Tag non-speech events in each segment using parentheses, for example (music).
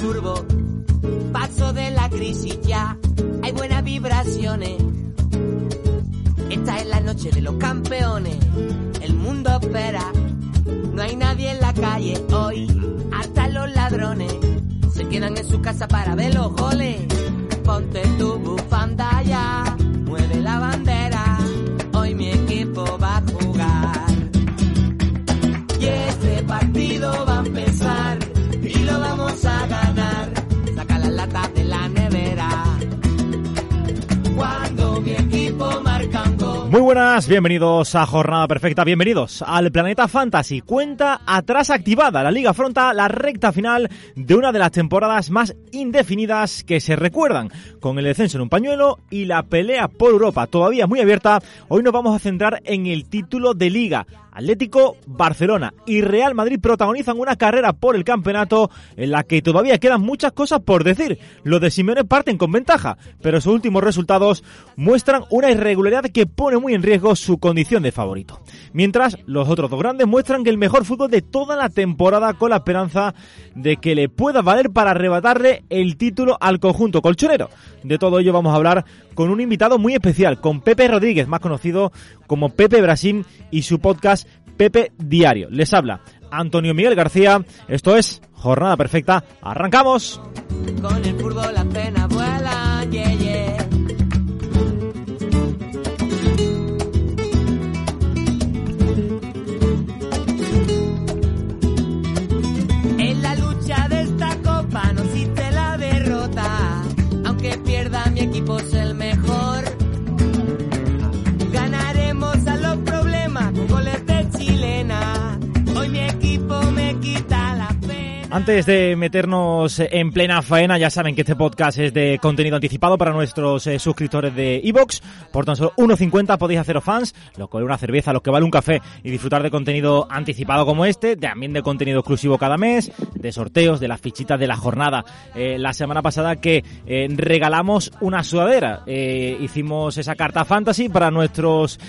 furbo, paso de la crisis ya, hay buenas vibraciones. Esta es la noche de los campeones, el mundo espera, no hay nadie en la calle hoy, hasta los ladrones se quedan en su casa para ver los goles. Ponte tu bufanda un gol. Muy buenas, bienvenidos a Jornada Perfecta, bienvenidos al Planeta Fantasy. Cuenta atrás activada, la Liga afronta la recta final de una de las temporadas más indefinidas que se recuerdan, con el descenso en un pañuelo y la pelea por Europa todavía muy abierta. Hoy nos vamos a centrar en el título de Liga. Atlético, Barcelona y Real Madrid protagonizan una carrera por el campeonato en la que todavía quedan muchas cosas por decir. Los de Simeone parten con ventaja, pero sus últimos resultados muestran una irregularidad que pone muy en riesgo su condición de favorito. Mientras, los otros dos grandes muestran que el mejor fútbol de toda la temporada con la esperanza de que le pueda valer para arrebatarle el título al conjunto colchonero. De todo ello vamos a hablar con un invitado muy especial, con Pepe Rodríguez, más conocido como Pepe Brasil y su podcast Pepe Diario. Les habla Antonio Miguel García. Esto es Jornada Perfecta. ¡Arrancamos! Con el fútbol yeah, yeah. El mejor. Ganaremos a los problemas con goles de chilena. Hoy mi equipo me quita. Antes de meternos en plena faena, ya saben que este podcast es de contenido anticipado para nuestros eh, suscriptores de Evox. Por tan solo 1,50 podéis haceros fans, lo que vale una cerveza, lo que vale un café y disfrutar de contenido anticipado como este, también de contenido exclusivo cada mes, de sorteos, de las fichitas de la jornada. Eh, la semana pasada que eh, regalamos una sudadera, hicimos esa carta fantasy para nuestros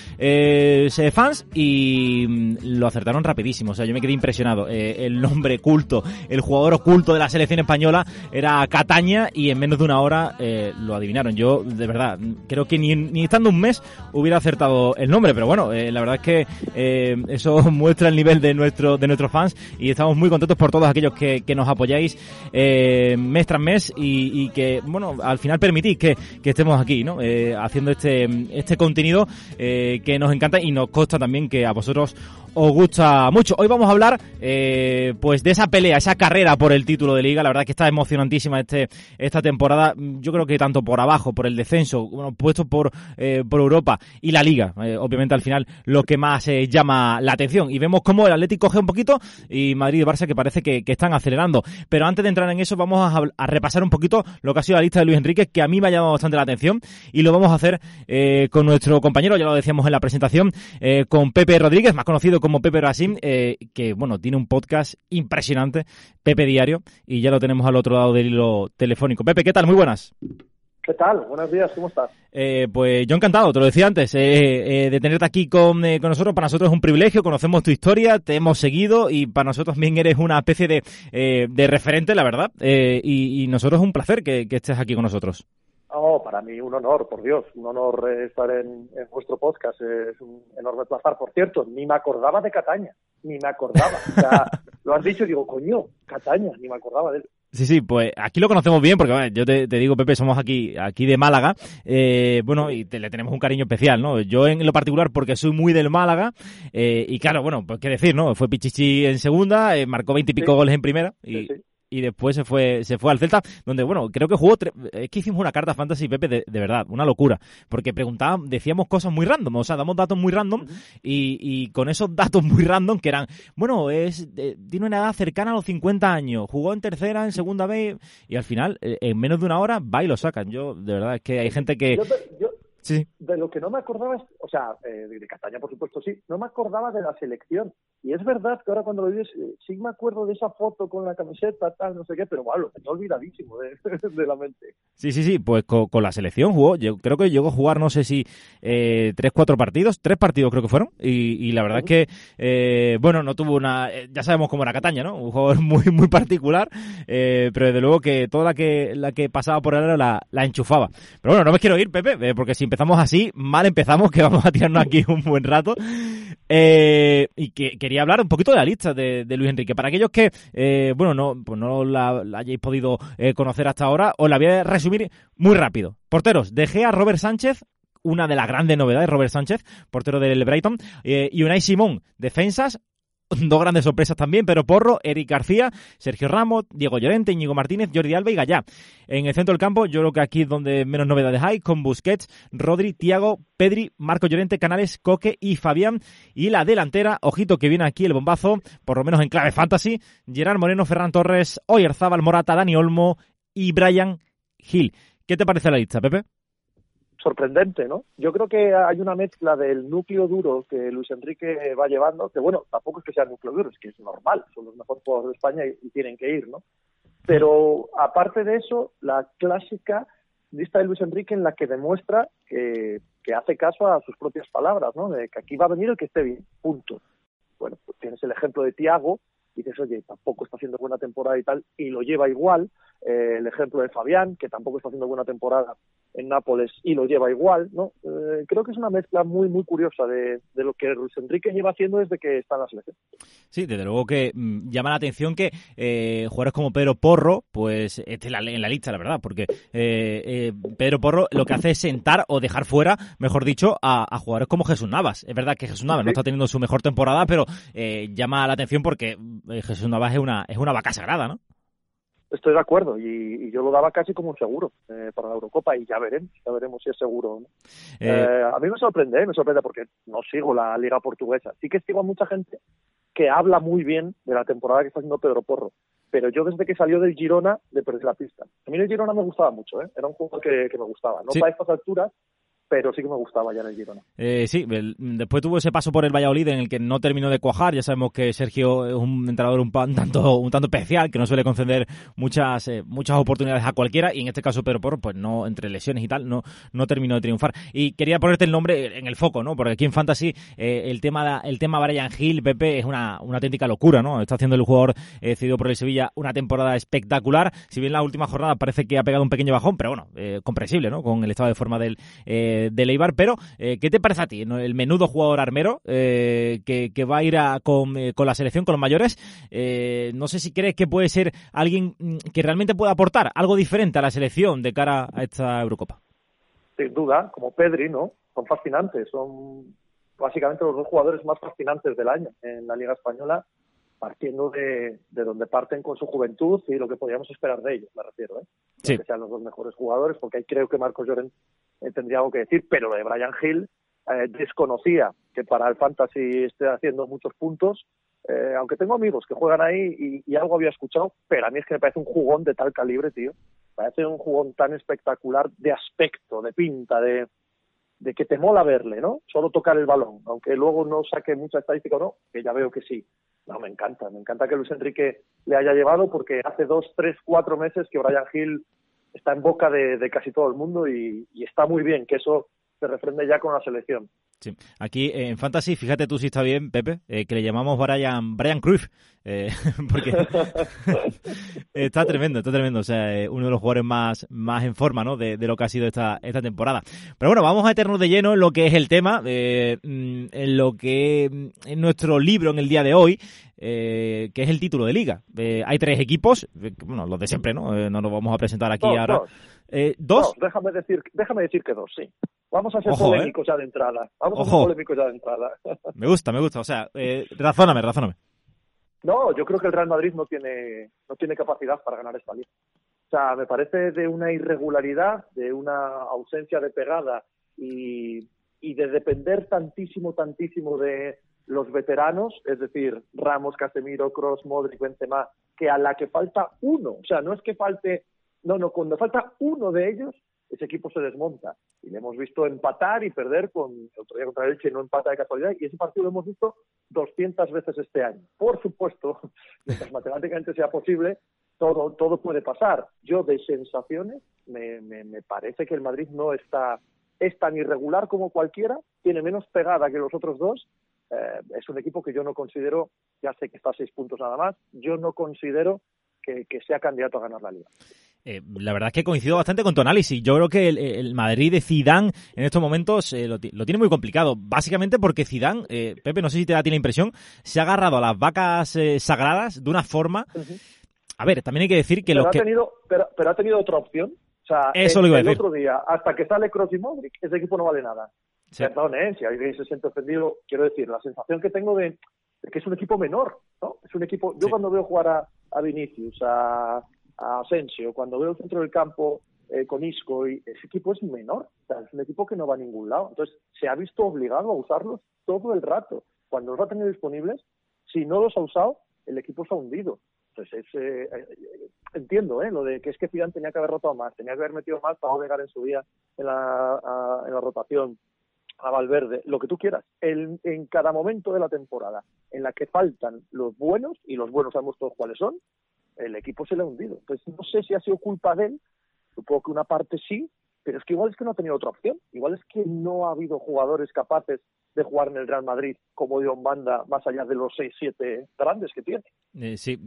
fans y mm, lo acertaron rapidísimo. O sea, yo me quedé impresionado. El nombre culto, el jugador oculto de la selección española era Cataña y en menos de una hora eh, lo adivinaron. Yo, de verdad, creo que ni, ni estando un mes hubiera acertado el nombre, pero bueno, eh, la verdad es que eh, eso (laughs) muestra el nivel de, nuestro, de nuestros fans y estamos muy contentos por todos aquellos que, que nos apoyáis mes tras mes y, que, bueno, al final permitís que, que estemos aquí, ¿no? Haciendo este, este contenido que nos encanta y nos consta también que a vosotros os gusta mucho. Hoy vamos a hablar pues de esa pelea, esa carrera por el título de liga. La verdad que está emocionantísima este, esta temporada. Yo creo que tanto por abajo, por el descenso, bueno, puesto por, eh, por Europa y la liga, eh, obviamente al final lo que más eh, llama la atención. Y vemos cómo el Atlético coge un poquito y Madrid y Barça que parece que, que están acelerando. Pero antes de entrar en eso vamos a, repasar un poquito lo que ha sido la lista de Luis Enrique, que a mí me ha llamado bastante la atención y lo vamos a hacer eh, con nuestro compañero, ya lo decíamos en la presentación, con Pepe Rodríguez, más conocido como Pepe Brasil, eh, que bueno, tiene un podcast impresionante, Pepe Diario, y ya lo tenemos al otro lado del hilo telefónico. Pepe, ¿qué tal? Muy buenas. ¿Qué tal? Buenos días, ¿cómo estás? Eh, pues yo encantado, te lo decía antes, eh, eh, de tenerte aquí con, eh, con nosotros. Para nosotros es un privilegio, conocemos tu historia, te hemos seguido y para nosotros también eres una especie de, de referente, la verdad. Y, y nosotros es un placer que, que estés aquí con nosotros. Oh, para mí un honor, por Dios, un honor eh, estar en, en vuestro podcast, eh, es un enorme placer. Por cierto, ni me acordaba de Cataña, ni me acordaba. O sea, (laughs) lo has dicho y digo, coño, Cataña, ni me acordaba de él. Sí, sí, pues aquí lo conocemos bien porque yo te, digo, Pepe, somos aquí, aquí de Málaga, eh, bueno, y le tenemos un cariño especial, ¿no? Yo en lo particular porque soy muy del Málaga, eh, y claro, bueno, pues qué decir, ¿no? Fue Pichichi en segunda, eh, marcó veintipico goles en primera, y, y después se fue se fue al Celta, donde, bueno, creo que jugó, es que hicimos una carta fantasy, Pepe, de, verdad, una locura, porque preguntábamos, decíamos cosas muy random, o sea, damos datos muy random, y, y, con esos datos muy random que eran, bueno, es tiene una edad cercana a los 50 años, jugó en tercera, en segunda vez, y al final, eh, en menos de una hora, va y lo sacan. Yo, de verdad, es que hay gente que... De lo que no me acordaba, es, o sea, eh, de Castaña, por supuesto, sí, no me acordaba de la selección. Y es verdad que ahora cuando lo dices, eh, sí me acuerdo de esa foto con la camiseta, tal, no sé qué, pero bueno, tenía olvidadísimo (laughs) de, la mente. Sí, sí, sí, pues con, la selección jugó, yo creo que llegó a jugar, no sé si eh, tres, cuatro partidos, tres partidos creo que fueron, y, la verdad es que, eh, bueno, no tuvo una, ya sabemos cómo era Cataña, ¿no? Un jugador (laughs) muy, muy particular, pero desde luego que toda la que, la que pasaba por él la, la enchufaba. Pero bueno, no me quiero ir, Pepe, porque si empezamos así, mal empezamos, (laughs) que vamos a tirarnos aquí un buen rato. y que quería hablar un poquito de la lista de, Luis Enrique. Para aquellos que, eh, bueno, no, pues no la, hayáis podido eh, conocer hasta ahora, os la voy a resumir muy rápido. Porteros, De Gea, Robert Sánchez, una de las grandes novedades, Robert Sánchez, portero del Brighton, eh, y Unai Simón, defensas, dos grandes sorpresas también, pero Porro, Eric García, Sergio Ramos, Diego Llorente, Íñigo Martínez, Jordi Alba y Gallá. En el centro del campo, yo creo que aquí es donde menos novedades hay, con Busquets, Rodri, Tiago, Pedri, Marco Llorente, Canales, Coque y Fabián. Y la delantera, ojito que viene aquí el bombazo, por lo menos en clave fantasy, Gerard Moreno, Ferran Torres, Oyerzábal, Morata, Dani Olmo y Brian Hill. ¿Qué te parece la lista, Pepe? Sorprendente, ¿no? Yo creo que hay una mezcla del núcleo duro que Luis Enrique va llevando, que bueno, tampoco es que sea núcleo duro, es que es normal, son los mejores jugadores de España y, tienen que ir, ¿no? Pero aparte de eso, la clásica lista de Luis Enrique en la que demuestra que, que hace caso a sus propias palabras, ¿no? De que aquí va a venir el que esté bien, punto. Bueno, pues tienes el ejemplo de Tiago, dices, oye, tampoco está haciendo buena temporada y tal, y lo lleva igual. Eh, el ejemplo de Fabián, que tampoco está haciendo buena temporada en Nápoles y lo lleva igual, ¿no? Eh, creo que es una mezcla muy, muy curiosa de, lo que Luis Enrique lleva haciendo desde que está en la selección. Sí, desde luego que mm, llama la atención que eh, jugadores como Pedro Porro, pues esté en la, lista, la verdad, porque eh, Pedro Porro lo que hace es sentar o dejar fuera, mejor dicho, a, jugadores como Jesús Navas. Es verdad que Jesús Navas no está teniendo su mejor temporada, pero llama la atención porque Jesús Navas es una, es una vaca sagrada, ¿no? Estoy de acuerdo y, yo lo daba casi como un seguro eh, para la Eurocopa y ya veremos, ya veremos si es seguro. Eh, eh, a mí me sorprende, me sorprende porque no sigo la liga portuguesa. Sí que sigo a mucha gente que habla muy bien de la temporada que está haciendo Pedro Porro, pero yo desde que salió del Girona le perdí la pista. A mí el Girona me gustaba mucho, era un juego que, me gustaba. No para estas alturas, pero sí que me gustaba ya en el Girona. Eh, sí, después tuvo ese paso por el Valladolid en el que no terminó de cuajar. Ya sabemos que Sergio es un entrenador un, tanto un tanto especial, que no suele conceder muchas eh, muchas oportunidades a cualquiera y en este caso Pedro Porro, pues no entre lesiones y tal, no no terminó de triunfar. Y quería ponerte el nombre en el foco, ¿no? Porque aquí en Fantasy eh, el tema el tema Brian Hill, Pepe, es una, una auténtica locura, ¿no? Está haciendo el jugador eh, cedido por el Sevilla una temporada espectacular. Si bien la última jornada parece que ha pegado un pequeño bajón, pero bueno, comprensible, ¿no? Con el estado de forma del de Leibar, pero eh, ¿qué te parece a ti? El menudo jugador armero eh, que, va a ir con, eh, con, la selección, con los mayores. no sé si crees que puede ser alguien mm, que realmente pueda aportar algo diferente a la selección de cara a esta Eurocopa. Sin duda, como Pedri, ¿no? Son fascinantes, son básicamente los dos jugadores más fascinantes del año en la Liga Española partiendo de, de, donde parten con su juventud y lo que podríamos esperar de ellos, me refiero, ¿eh? que sean los dos mejores jugadores, porque ahí creo que Marcos Llorent eh, tendría algo que decir, pero lo de Brian Hill eh, desconocía que para el Fantasy esté haciendo muchos puntos, eh, aunque tengo amigos que juegan ahí y, algo había escuchado, pero a mí es que me parece un jugón de tal calibre, tío. Parece un jugón tan espectacular de aspecto, de pinta, de, de que te mola verle, ¿no? Solo tocar el balón, aunque luego no saque mucha estadística o no, que ya veo que sí. No, me encanta, me encanta que Luis Enrique le haya llevado porque hace dos, tres, cuatro meses que Brian Hill está en boca de, casi todo el mundo y, está muy bien que eso se refrende ya con la selección. Sí. Aquí en Fantasy, fíjate tú si está bien, Pepe, eh, que le llamamos Brian, Brian Cruyff, eh, (laughs) porque (laughs) está tremendo, está tremendo. O sea, eh, uno de los jugadores más, más en forma ¿no? de, lo que ha sido esta, esta temporada. Pero bueno, vamos a meternos de lleno en lo que es el tema, mm, en lo que mm, en nuestro libro en el día de hoy, que es el título de liga. hay tres equipos, bueno, los de siempre, ¿no? no nos vamos a presentar aquí ahora. Dos. déjame decir, déjame decir que dos, sí. Vamos a ser polémicos ya de entrada. Vamos a ser polémicos ya de entrada. (laughs) me gusta, me gusta. O sea, eh, razóname, razóname. No, yo creo que el Real Madrid no tiene, no tiene capacidad para ganar esta liga. O sea, me parece de una irregularidad, de una ausencia de pegada y, y de depender tantísimo, tantísimo de los veteranos, es decir, Ramos, Casemiro, Cross, Modric, Benzema, que a la que falta uno, o sea, no es que falte, no, no, cuando falta uno de ellos, ese equipo se desmonta. Y le hemos visto empatar y perder con el otro día contra Elche, no empata de casualidad, y ese partido lo hemos visto 200 veces este año. Por supuesto, (laughs) mientras matemáticamente sea posible, todo, todo puede pasar. Yo, de sensaciones, me, me, parece que el Madrid no está es tan irregular como cualquiera, tiene menos pegada que los otros dos. Eh, es un equipo que yo no considero, ya sé que está a seis puntos nada más, yo no considero que sea candidato a ganar la liga. Eh, la verdad es que coincido bastante con tu análisis. Yo creo que el, Madrid de Zidane en estos momentos eh, lo, tiene muy complicado. Básicamente porque Zidane, eh, Pepe, no sé si te da ti la impresión, se ha agarrado a las vacas sagradas de una forma... A ver, también hay que decir que pero ha Tenido, pero, ha tenido otra opción. O sea, Eso el, otro día, hasta que sale Kroos y Modric, ese equipo no vale nada. Perdón, ¿eh? Si alguien se siente ofendido, quiero decir, la sensación que tengo de, que es un equipo menor, ¿no? Es un equipo... Yo cuando veo jugar a, a Vinicius, a a Asensio, cuando veo el centro del campo eh, con Isco, y ese equipo es menor, es un equipo que no va a ningún lado. Entonces, se ha visto obligado a usarlos todo el rato. Cuando los ha tenido disponibles, si no los ha usado, el equipo se ha hundido. Entonces, eh, eh, entiendo ¿eh? lo de que es que Zidane tenía que haber rotado más, tenía que haber metido más para llegar en su día en la, en la rotación a Valverde, lo que tú quieras, en cada momento de la temporada en la que faltan los buenos, y los buenos sabemos todos cuáles son, el equipo se le ha hundido. Entonces, no sé si ha sido culpa de él, supongo que una parte sí, pero es que igual es que no ha tenido otra opción. Igual es que no ha habido jugadores capaces de jugar en el Real Madrid como Dion Banda, más allá de los 6-7 grandes que tiene. Eh, sí,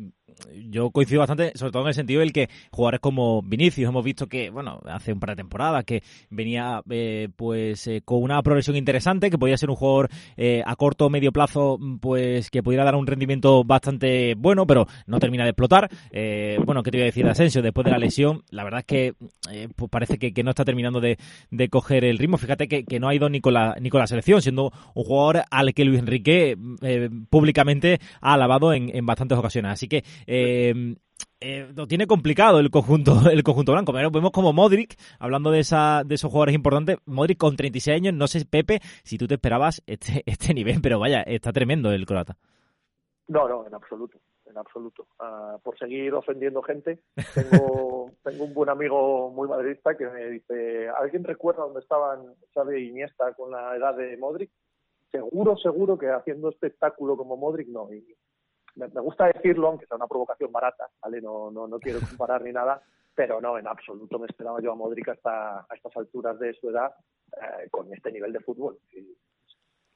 yo coincido bastante, sobre todo en el sentido del que jugadores como Vinicius, hemos visto que, bueno, hace un par de temporadas que venía eh, pues eh, con una progresión interesante, que podía ser un jugador a corto o medio plazo, pues que pudiera dar un rendimiento bastante bueno, pero no termina de explotar. bueno, ¿qué te voy a decir de Asensio? Después de la lesión, la verdad es que pues parece que, no está terminando de, coger el ritmo. Fíjate que, no ha ido ni con, la, ni con la selección, siendo un jugador al que Luis Enrique públicamente ha alabado en, en bastantes ocasiones. Así que eh, eh, lo tiene complicado el conjunto (laughs) el conjunto blanco. Pero vemos como Modric, hablando de, esa, de esos jugadores importantes, Modric con 36 años, no sé, Pepe, si tú te esperabas este, (laughs) este nivel, pero vaya, está tremendo el croata. No, no, en absoluto, en absoluto. Ah, por seguir ofendiendo gente, tengo, (laughs) tengo un buen amigo muy madridista que me dice, ¿alguien recuerda dónde estaban Xavi y Iniesta con la edad de Modric? Seguro, seguro que haciendo espectáculo como Modric no. Y me, gusta decirlo, aunque sea una provocación barata, ¿vale? No, no, no quiero comparar ni nada, pero no, en absoluto me esperaba yo a Modric hasta a estas alturas de su edad eh, con este nivel de fútbol.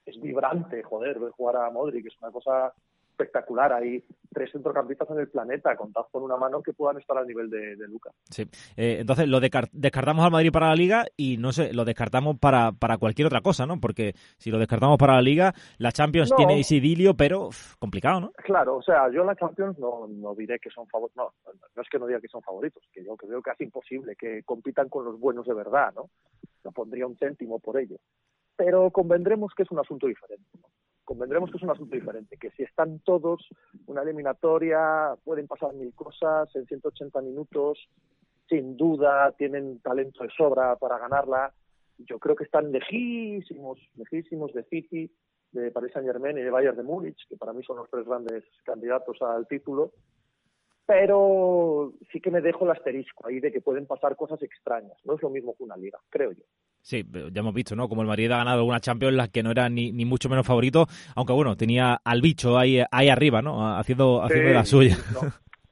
es vibrante, joder, ver jugar a Modric, es una cosa espectacular. Hay tres centrocampistas en el planeta, contados con una mano que puedan estar al nivel de, Lucas. Sí. Eh, entonces, lo descartamos al Madrid para la Liga y no sé, lo descartamos para, para cualquier otra cosa, ¿no? Porque si lo descartamos para la Liga, la Champions tiene ese idilio, pero complicado, ¿no? Claro, o sea, yo la Champions no, no diré que son favoritos, no, no es que no diga que son favoritos, que yo creo que es imposible que compitan con los buenos de verdad, ¿no? No pondría un céntimo por ello. Pero convendremos que es un asunto diferente. ¿no? Convendremos que es un asunto diferente, que si están todos, una eliminatoria, pueden pasar mil cosas en 180 minutos, sin duda tienen talento de sobra para ganarla. Yo creo que están lejísimos, lejísimos de City, de Paris Saint Germain y de Bayern de Múnich, que para mí son los tres grandes candidatos al título. Pero sí que me dejo el asterisco ahí de que pueden pasar cosas extrañas. No es lo mismo que una liga, creo yo. Sí, ya hemos visto, ¿no? Como el Madrid ha ganado algunas Champions las que no eran ni, ni mucho menos favorito, aunque bueno, tenía al bicho ahí, ahí arriba, ¿no? Haciendo, haciendo la suya.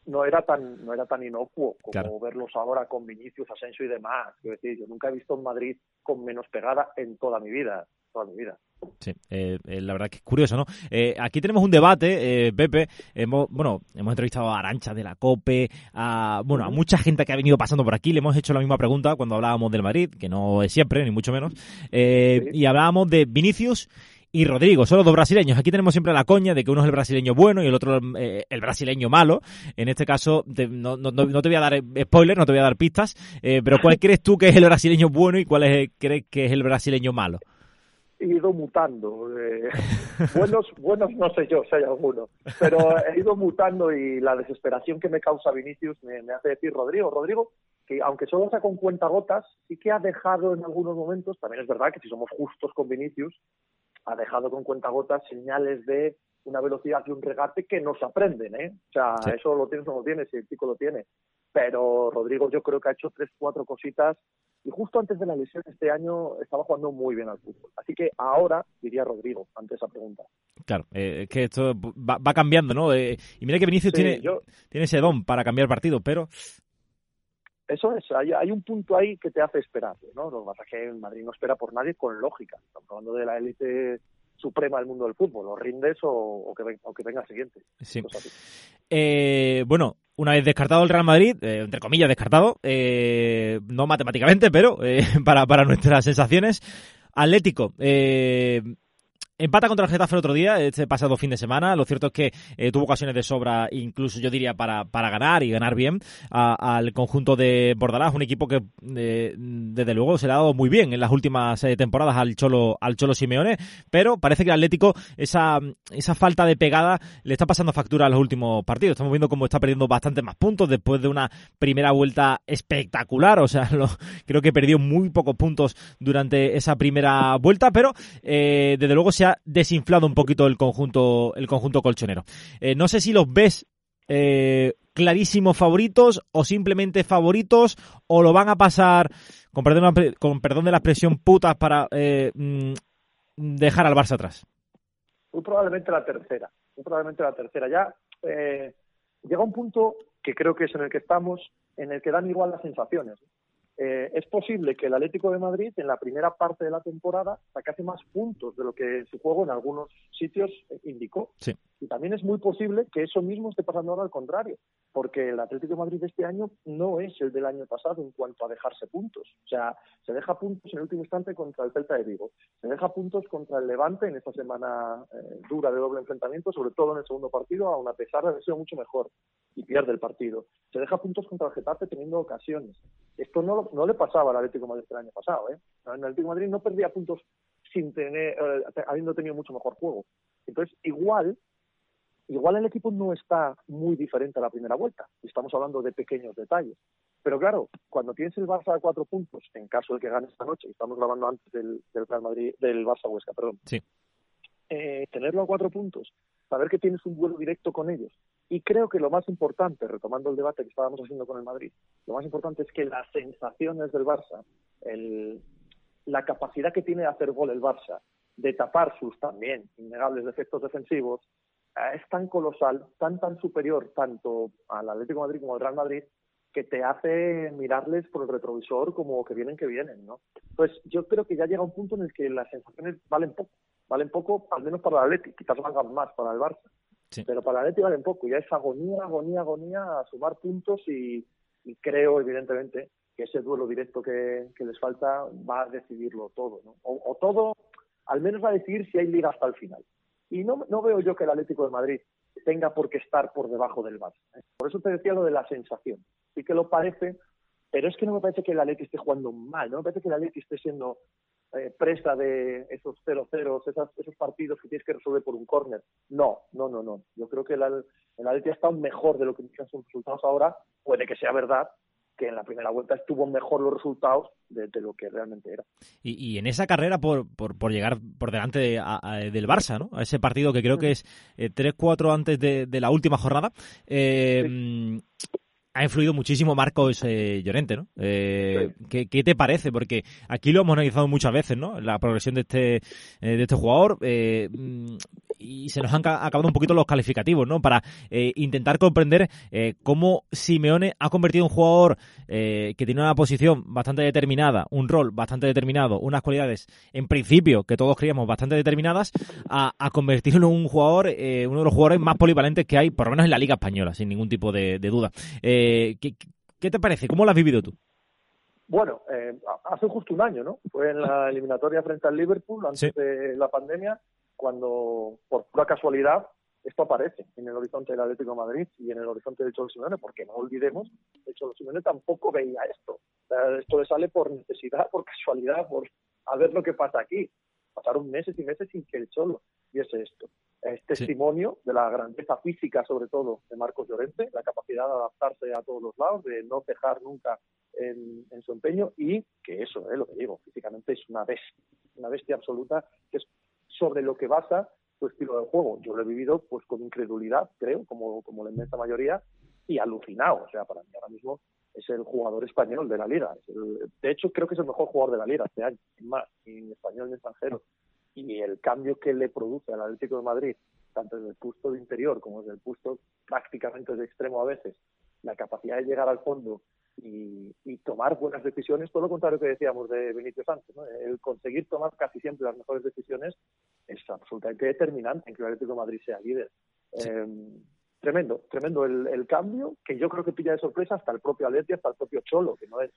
no era tan no era tan inocuo como verlos ahora con Vinicius, Asensio y demás. Quiero decir, yo nunca he visto un Madrid con menos pegada en toda mi vida, toda mi vida. Sí, eh, eh, la verdad que es curioso, ¿no? Eh, aquí tenemos un debate, Pepe. Hemos, bueno, hemos entrevistado a Arancha de la COPE, a, bueno, a mucha gente que ha venido pasando por aquí. Le hemos hecho la misma pregunta cuando hablábamos del Madrid, que no es siempre, ni mucho menos. Y hablábamos de Vinicius y Rodrigo, solo dos brasileños. Aquí tenemos siempre la coña de que uno es el brasileño bueno y el otro eh, el brasileño malo. En este caso, no, no, no, te voy a dar spoiler, no te voy a dar pistas, eh, pero ¿cuál crees tú que es el brasileño bueno y cuál es, crees que es el brasileño malo? He ido mutando. Eh, (laughs) buenos, buenos no sé yo si hay alguno, pero he ido mutando y la desesperación que me causa Vinicius me, me hace decir Rodrigo. Rodrigo, que aunque solo sea con cuentagotas, sí que ha dejado en algunos momentos, también es verdad que si somos justos con Vinicius, ha dejado con cuentagotas señales de una velocidad y un regate que no se aprenden, ¿eh? O sea, eso lo tienes o no lo tienes, si el chico lo tiene. Pero Rodrigo yo creo que ha hecho tres, cuatro cositas y justo antes de la lesión este año estaba jugando muy bien al fútbol. Así que ahora diría Rodrigo ante esa pregunta. Claro, eh, es que esto va, cambiando, ¿no? Eh, y mira que Vinicius tiene, tiene ese don para cambiar partido, pero eso es, hay, hay, un punto ahí que te hace esperar, ¿no? Lo que pasa es que en Madrid no espera por nadie con lógica. Estamos hablando de la élite suprema del mundo del fútbol, o rindes o, que, venga el siguiente. Sí. Eh, bueno, una vez descartado el Real Madrid, eh, entre comillas descartado, eh, no matemáticamente, pero (laughs) para, para nuestras sensaciones, Atlético, Empata contra el Getafe el otro día, este pasado fin de semana. Lo cierto es que eh, tuvo ocasiones de sobra, incluso yo diría, para, para ganar y ganar bien al conjunto de Bordalás, un equipo que eh, desde luego se le ha dado muy bien en las últimas eh, temporadas al Cholo, al Cholo Simeone, pero parece que el Atlético, esa, esa falta de pegada le está pasando factura a los últimos partidos. Estamos viendo cómo está perdiendo bastante más puntos después de una primera vuelta espectacular. O sea, (laughs) creo que perdió muy pocos puntos durante esa primera vuelta, pero desde luego se desinflado un poquito el conjunto, el conjunto colchonero. Eh, no sé si los ves eh, clarísimos favoritos o simplemente favoritos o lo van a pasar, con perdón, con perdón de la expresión, putas para eh, mm, dejar al Barça atrás. Muy probablemente la tercera, muy probablemente la tercera. Ya llega un punto que creo que es en el que estamos, en el que dan igual las sensaciones. Eh, es posible que el Atlético de Madrid en la primera parte de la temporada sacase más puntos de lo que su juego en algunos sitios indicó. Y también es muy posible que eso mismo esté pasando ahora al contrario, porque el Atlético Madrid de este año no es el del año pasado en cuanto a dejarse puntos. O sea, se deja puntos en el último instante contra el Celta de Vigo, se deja puntos contra el Levante en esta semana eh, dura de doble enfrentamiento, sobre todo en el segundo partido, aun a pesar de haber sido mucho mejor, y pierde el partido. Se deja puntos contra el Getafe teniendo ocasiones. Esto no, no le pasaba al Atlético Madrid el año pasado. ¿eh? El Atlético Madrid no perdía puntos sin tener, eh, habiendo tenido mucho mejor juego. Entonces, igual, igual el equipo no está muy diferente a la primera vuelta. Estamos hablando de pequeños detalles. Pero claro, cuando tienes el Barça a cuatro puntos, en caso de que gane esta noche, estamos grabando antes del, del Real Madrid, del Barça Huesca, perdón. Sí. Eh, tenerlo a cuatro puntos, saber que tienes un vuelo directo con ellos. Y creo que lo más importante, retomando el debate que estábamos haciendo con el Madrid, lo más importante es que las sensaciones del Barça, el, la capacidad que tiene de hacer gol el Barça, de tapar sus también innegables defectos defensivos, es tan colosal, tan tan superior tanto al Atlético de Madrid como al Real Madrid, que te hace mirarles por el retrovisor como que vienen que vienen, ¿no? Pues yo creo que ya llega un punto en el que las sensaciones valen poco valen poco, al menos para el Atleti, quizás valgan más para el Barça. Pero para el Atleti valen poco, ya es agonía, agonía, agonía a sumar puntos y, creo, evidentemente, que ese duelo directo que, les falta va a decidirlo todo, ¿no? O, todo, al menos va a decidir si hay liga hasta el final. Y no, no veo yo que el Atlético de Madrid tenga por qué estar por debajo del Barça. ¿eh? Por eso te decía lo de la sensación. Sí que lo parece, pero es que no me parece que el Atleti esté jugando mal, no me parece que el Atleti esté siendo eh, presa de esos 0-0, esos partidos que tienes que resolver por un córner. No, no, no, no. Yo creo que el, el Atleti ha estado mejor de lo que indican sus resultados ahora. Puede que sea verdad que en la primera vuelta estuvo mejor los resultados de, lo que realmente era. Y, en esa carrera por, por, llegar por delante del Barça, ¿no? A ese partido que creo que es eh, 3-4 antes de, la última jornada. Eh, ha influido muchísimo Marcos eh, Llorente, ¿no? Eh, ¿qué, te parece? Porque aquí lo hemos analizado muchas veces, ¿no? La progresión de este, de este jugador. Y se nos han acabado un poquito los calificativos, ¿no? Para eh, intentar comprender eh, cómo Simeone ha convertido un jugador que tiene una posición bastante determinada, un rol bastante determinado, unas cualidades, en principio, que todos creíamos bastante determinadas, a, convertirlo en un jugador, uno de los jugadores más polivalentes que hay, por lo menos en la Liga Española, sin ningún tipo de, duda. ¿qué, ¿Qué te parece? ¿Cómo lo has vivido tú? Bueno, eh, hace justo un año, ¿no? Fue en la (laughs) eliminatoria frente al Liverpool, antes de la pandemia, cuando, por pura casualidad, esto aparece en el horizonte del Atlético de Madrid y en el horizonte de Cholo Simeone, porque no olvidemos, de Cholo Simeone tampoco veía esto. esto le sale por necesidad, por casualidad, por a ver lo que pasa aquí. Pasaron meses y meses sin que el Cholo viese esto. Es testimonio de la grandeza física, sobre todo, de Marcos Llorente, la capacidad de adaptarse a todos los lados, de no cejar nunca en, su empeño y que eso, eh, lo que digo, físicamente es una bestia, una bestia absoluta, que es sobre lo que basa su estilo de juego. Yo lo he vivido pues con incredulidad, creo, como, como la inmensa mayoría, y alucinado. O sea, para mí ahora mismo es el jugador español de la liga. de hecho, creo que es el mejor jugador de la liga este año, más, ni en español ni extranjero. Y el cambio que le produce al Atlético de Madrid, tanto desde el puesto de interior como desde el puesto prácticamente de extremo a veces, la capacidad de llegar al fondo y, tomar buenas decisiones, todo lo contrario que decíamos de Benito Sánchez. El conseguir tomar casi siempre las mejores decisiones es absolutamente determinante en que el Atlético de Madrid sea líder. Em, tremendo, tremendo el, cambio, que yo creo que pilla de sorpresa hasta el propio Atleti, hasta el propio Cholo, que no es,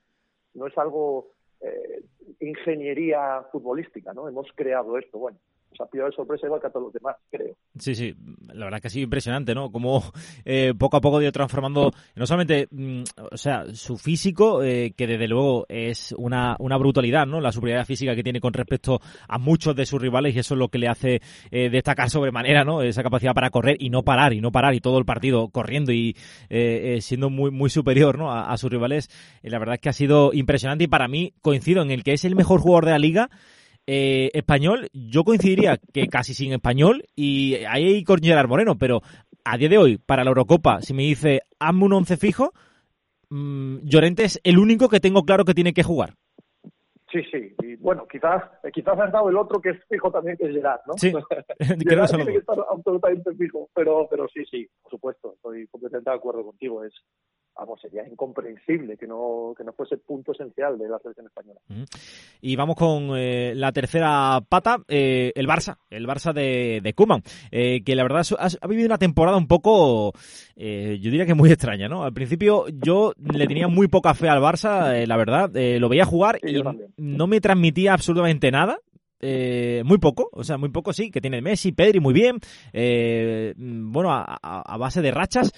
no es algo eh, ingeniería futbolística, ¿no? Hemos creado esto. Bueno, ha pillado de sorpresa igual que a todos los demás, creo. Sí, sí, la verdad que ha sido impresionante, ¿no? Como eh, poco a poco ha ido transformando, no solamente, mm, o sea, su físico, eh, que desde luego es una, una brutalidad, ¿no? La superioridad física que tiene con respecto a muchos de sus rivales y eso es lo que le hace eh, destacar sobremanera, ¿no? Esa capacidad para correr y no parar, y no parar, y todo el partido corriendo y siendo muy, muy superior, ¿no? A, a sus rivales. la verdad es que ha sido impresionante y para mí coincido en el que es el mejor jugador de la liga eh, español, yo coincidiría que casi sin español y ahí hay con Gerard Moreno, pero a día de hoy, para la Eurocopa, si me dice hazme un once fijo, mmm, Llorente es el único que tengo claro que tiene que jugar. Sí, sí. Y bueno, quizás, quizás has dado el otro que es fijo también, que es Gerard, ¿no? Sí. (laughs) (laughs) Gerard tiene que estar absolutamente fijo, pero, pero sí, sí, por supuesto, estoy completamente de acuerdo contigo. Es, vamos, sería incomprensible que no, que no fuese punto esencial de la selección española. Y vamos con eh, la tercera pata, eh, el Barça, el Barça de, de Koeman, eh, que la verdad ha, vivido una temporada un poco, yo diría que muy extraña, ¿no? Al principio yo le tenía muy poca fe al Barça, la verdad, lo veía jugar y no me transmitía absolutamente nada, eh, muy poco, o sea, muy poco sí, que tiene Messi, Pedri muy bien, eh, bueno, a, base de rachas.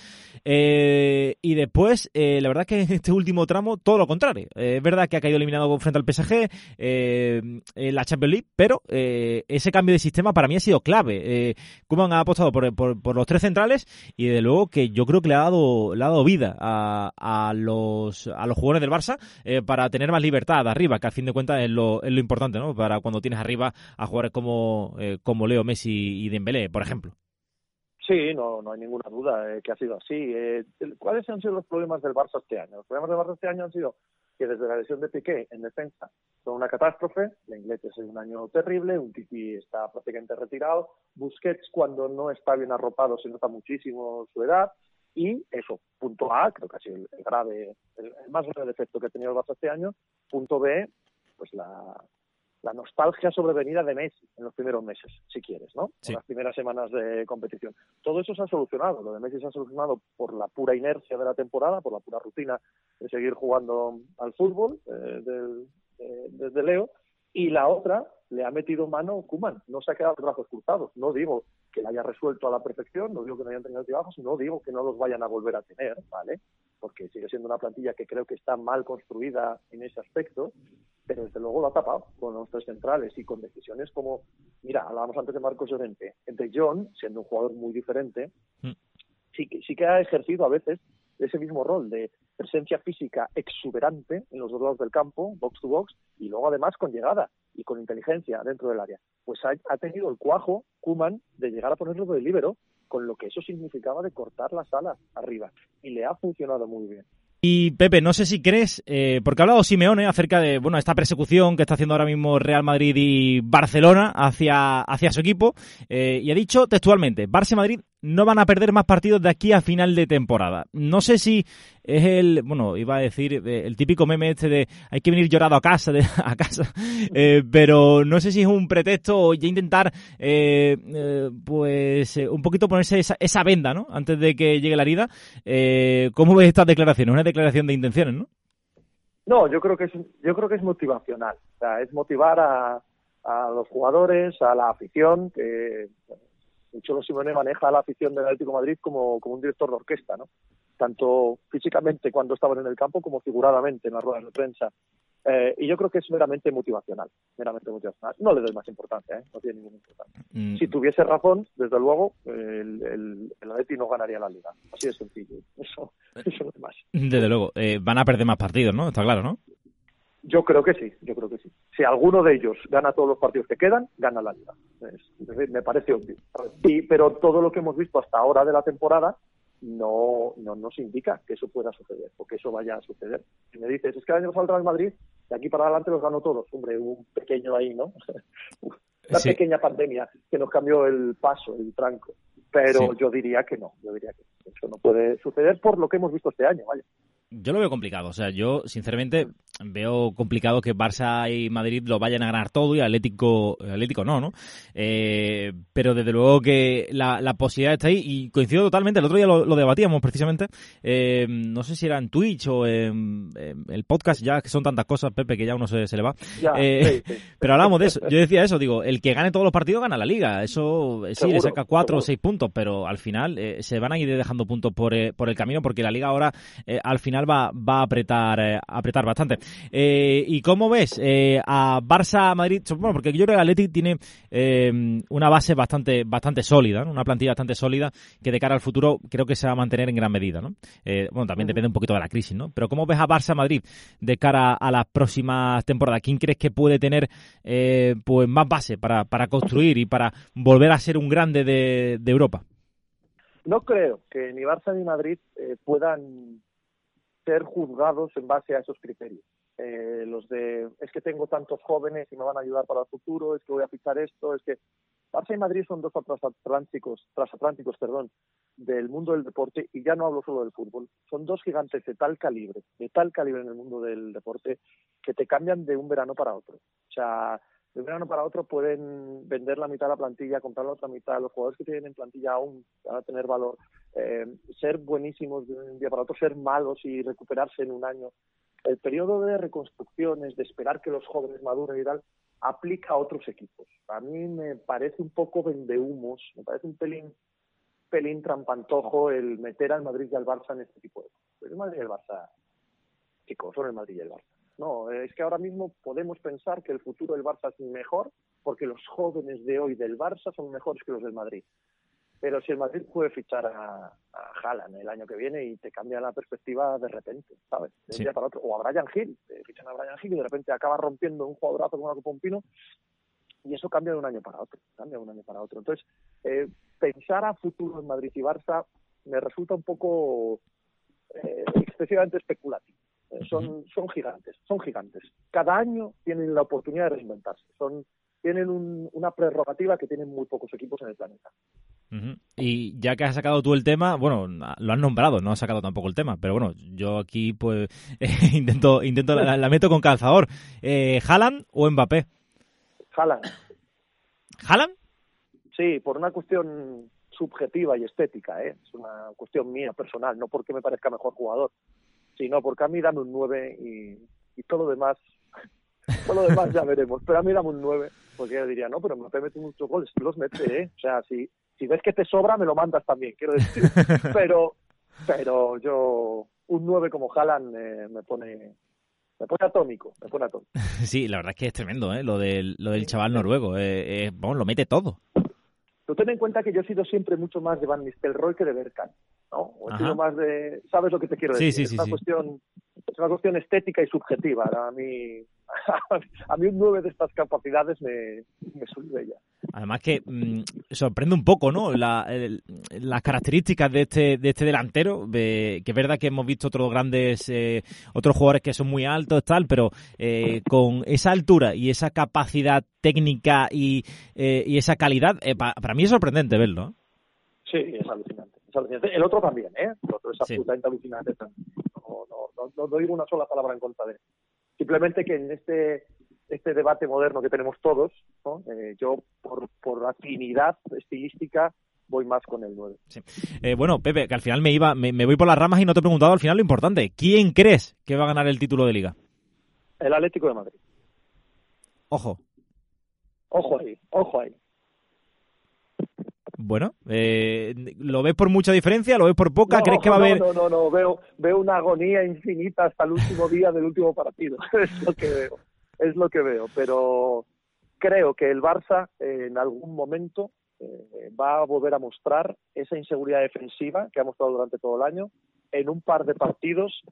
Eh, y después, la verdad que en este último tramo, todo lo contrario. es verdad que ha caído eliminado frente al PSG la Champions League, pero ese cambio de sistema para mí ha sido clave. Kuman ha apostado por, los tres centrales y de luego que yo creo que le ha dado, le ha dado vida a, los, a los jugadores del Barça para tener más libertad arriba, que al fin de cuentas es lo, es lo importante. Para cuando tienes arriba arriba a jugadores como, eh, como Leo Messi y Dembélé, por ejemplo. Sí, no, no hay ninguna duda eh, que ha sido así. Eh, ¿Cuáles han sido los problemas del Barça este año? Los problemas del Barça este año han sido que desde la lesión de Piqué en defensa son una catástrofe, la inglés es un año terrible, un Titi está prácticamente retirado, Busquets cuando no está bien arropado se nota muchísimo su edad, y eso, punto A, creo que ha sido el, grave, el, más grave defecto que ha tenido el Barça este año, punto B, pues la, la nostalgia sobrevenida de Messi en los primeros meses, si quieres, ¿no? En las primeras semanas de competición. Todo eso se ha solucionado. Lo de Messi se ha solucionado por la pura inercia de la temporada, por la pura rutina de seguir jugando al fútbol eh, desde Leo. Y la otra le ha metido mano Kuman. No se ha quedado brazos cruzados. No digo que la haya resuelto a la perfección, no digo que no hayan tenido altibajos, no digo que no los vayan a volver a tener, ¿vale? Porque sigue siendo una plantilla que creo que está mal construida en ese aspecto pero desde luego lo ha tapado con los tres centrales y con decisiones como, mira, hablábamos antes de Marcos Llorente, entre John, siendo un jugador muy diferente, mm. sí, sí que ha ejercido a veces ese mismo rol de presencia física exuberante en los dos lados del campo, box to box, y luego además con llegada y con inteligencia dentro del área. Pues ha, ha tenido el cuajo, Kuman, de llegar a ponerlo de libero, con lo que eso significaba de cortar las alas arriba. Y le ha funcionado muy bien. Y Pepe, no sé si crees, eh, porque ha hablado Simeone acerca de bueno esta persecución que está haciendo ahora mismo Real Madrid y Barcelona hacia, hacia su equipo, eh, y ha dicho textualmente, Barça Madrid no van a perder más partidos de aquí a final de temporada. No sé si es el, bueno, iba a decir eh, el típico meme este de hay que venir llorado a casa, de, (laughs) a casa, eh, pero no sé si es un pretexto o ya intentar, eh, pues, un poquito ponerse esa, esa, venda, ¿no? Antes de que llegue la herida. ¿Cómo ves estas declaraciones? Una declaración de intenciones, ¿no? No, yo creo que es, yo creo que es motivacional. O sea, es motivar a, a los jugadores, a la afición, que Cholo Simone maneja la afición del Atlético Madrid como, como un director de orquesta, ¿no? Tanto físicamente cuando estaban en el campo como figuradamente en las ruedas de prensa. Eh, y yo creo que es meramente motivacional, meramente motivacional. No le doy más importancia, ¿eh? no tiene ninguna importancia. Mm. Si tuviese razón, desde luego, el, el, el Atleti no ganaría la Liga. Así de sencillo. Eso, eso no es más. Desde luego. Eh, van a perder más partidos, ¿no? Está claro, ¿no? Yo creo que sí, yo creo que sí. Si alguno de ellos gana todos los partidos que quedan, gana la liga. me parece obvio. Y, pero todo lo que hemos visto hasta ahora de la temporada no, no nos indica que eso pueda suceder, o que eso vaya a suceder. Si me dices, es que el año pasado el Madrid, de aquí para adelante los ganó todos. Hombre, un pequeño ahí, ¿no? (laughs) Una pequeña pandemia que nos cambió el paso, el tranco. Pero yo diría que no, yo diría que eso no puede suceder por lo que hemos visto este año, vaya. Yo lo veo complicado. O sea, yo sinceramente veo complicado que Barça y Madrid lo vayan a ganar todo y Atlético, Atlético no, ¿no? Eh, pero desde luego que la, posibilidad está ahí y coincido totalmente. El otro día lo, debatíamos precisamente. Eh, no sé si era en Twitch o en, el podcast, ya que son tantas cosas, Pepe, que ya uno se, le va. Eh, pero hablamos de eso. Yo decía eso, digo, el que gane todos los partidos gana la liga. Eso sí, le saca cuatro o seis puntos, pero al final se van a ir dejando puntos por, por el camino porque la liga ahora al final va, va a apretar, eh, apretar bastante. Eh, ¿Y cómo ves eh, a Barça-Madrid? Bueno, porque yo creo que Atleti tiene una base bastante, bastante sólida, una plantilla bastante sólida que de cara al futuro creo que se va a mantener en gran medida. ¿no? bueno, también depende un poquito de la crisis, ¿no? Pero ¿cómo ves a Barça-Madrid de cara a las próximas temporadas? ¿Quién crees que puede tener pues más base para, para construir y para volver a ser un grande de, de Europa? No creo que ni Barça ni Madrid puedan ser juzgados en base a esos criterios. Eh, los de es que tengo tantos jóvenes y me van a ayudar para el futuro, es que voy a fichar esto, es que Barça y Madrid son dos transatlánticos, transatlánticos perdón, del mundo del deporte y ya no hablo solo del fútbol. Son dos gigantes de tal calibre, de tal calibre en el mundo del deporte que te cambian de un verano para otro. O sea, de un verano para otro pueden vender la mitad de la plantilla, comprar la otra mitad. Los jugadores que tienen en plantilla aún van a tener valor. Eh, ser buenísimos de un día para otro, ser malos y recuperarse en un año. El periodo de reconstrucciones, de esperar que los jóvenes maduren y tal, aplica a otros equipos. A mí me parece un poco vendehumos, me parece un pelín, pelín trampantojo el meter al Madrid y al Barça en este tipo de cosas. El Madrid y el Barça, chicos, son el Madrid y el Barça. No, es que ahora mismo podemos pensar que el futuro del Barça es mejor porque los jóvenes de hoy del Barça son mejores que los del Madrid. Pero si el Madrid puede fichar a, a Haaland el año que viene y te cambia la perspectiva de repente, ¿sabes? De un día para otro. O a Brian Hill, fichan a Brian Hill y de repente acaba rompiendo un jugadorazo con una Copa Pino y eso cambia de un año para otro, cambia de un año para otro. Entonces, eh, pensar a futuro en Madrid y Barça me resulta un poco eh, excesivamente especulativo son, son gigantes, son gigantes. Cada año tienen la oportunidad de reinventarse. Son, tienen una prerrogativa que tienen muy pocos equipos en el planeta. Y ya que has sacado tú el tema, bueno, lo has nombrado, no has sacado tampoco el tema, pero bueno, yo aquí pues (laughs) intento, intento la, meto con calzador. Eh, ¿Haaland o Mbappé? Haaland. ¿Haaland? Sí, por una cuestión subjetiva y estética, ¿eh? es una cuestión mía personal, no porque me parezca mejor jugador, Sí, no, porque a mí dame un 9 y, todo lo demás, (laughs) todo lo demás ya veremos. Pero a mí dame un 9, porque yo diría, no, pero me mete muchos goles, los mete, ¿eh? O sea, si, si ves que te sobra, me lo mandas también, quiero decir. (laughs) Pero, pero yo, un 9 como Haaland eh, me pone me pone atómico, me pone atómico. (laughs) Sí, la verdad es que es tremendo, ¿eh? Lo del, lo del chaval noruego, eh, eh, bueno, lo mete todo. Tú ten en cuenta que yo he sido siempre mucho más de Van Nistelrooy que de Bergkamp. ¿no? O más de, ¿sabes lo que te quiero decir? Sí, sí, Esta cuestión es una cuestión estética y subjetiva. A mí, (laughs) a mí un 9 de estas capacidades me, me suele ya. Además que mm, sorprende un poco, ¿no? La, las características de este, de este delantero, que es verdad que hemos visto otros grandes, eh, otros jugadores que son muy altos, tal, pero eh, con esa altura y esa capacidad técnica y, eh, y esa calidad, para mí es sorprendente verlo. Sí, es alucinante, El otro también, ¿eh? El otro es absolutamente alucinante No, no, no, no digo una sola palabra en contra de él. Simplemente que en este este debate moderno que tenemos todos, eh, yo por, por afinidad estilística voy más con el 9. Eh, bueno, Pepe, que al final me iba, me, voy por las ramas y no te he preguntado al final lo importante. ¿Quién crees que va a ganar el título de liga? El Atlético de Madrid. Ojo. Ojo ahí, ojo ahí. Bueno, eh, ¿lo ves por mucha diferencia? ¿Lo ves por poca? ¿Crees que va a haber.? No, no, no, veo, veo una agonía infinita hasta el último día del último partido. (laughs) es lo que veo es lo que veo, pero creo que el Barça en algún momento eh, va a volver a mostrar esa inseguridad defensiva que ha mostrado durante todo el año en un par de partidos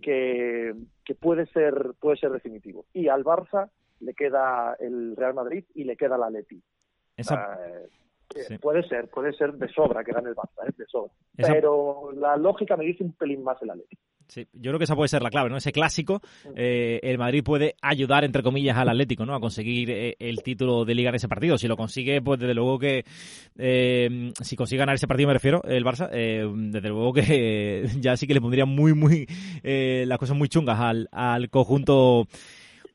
que, puede ser puede ser definitivo. Y al Barça le queda el Real Madrid y le queda la Atleti. Esa... Eh, puede ser, puede ser de sobra que gane el Barça, ¿eh? de sobra. Pero la lógica me dice un pelín más el Atleti. Sí, yo creo que esa puede ser la clave, ¿no? Ese clásico, eh, el Madrid puede ayudar, entre comillas, al Atlético, ¿no? A conseguir eh, el título de liga en ese partido. Si lo consigue, pues desde luego que, eh, si consigue ganar ese partido, me refiero, el Barça, desde luego que (laughs) ya sí que le pondría muy, muy, las cosas muy chungas al, al conjunto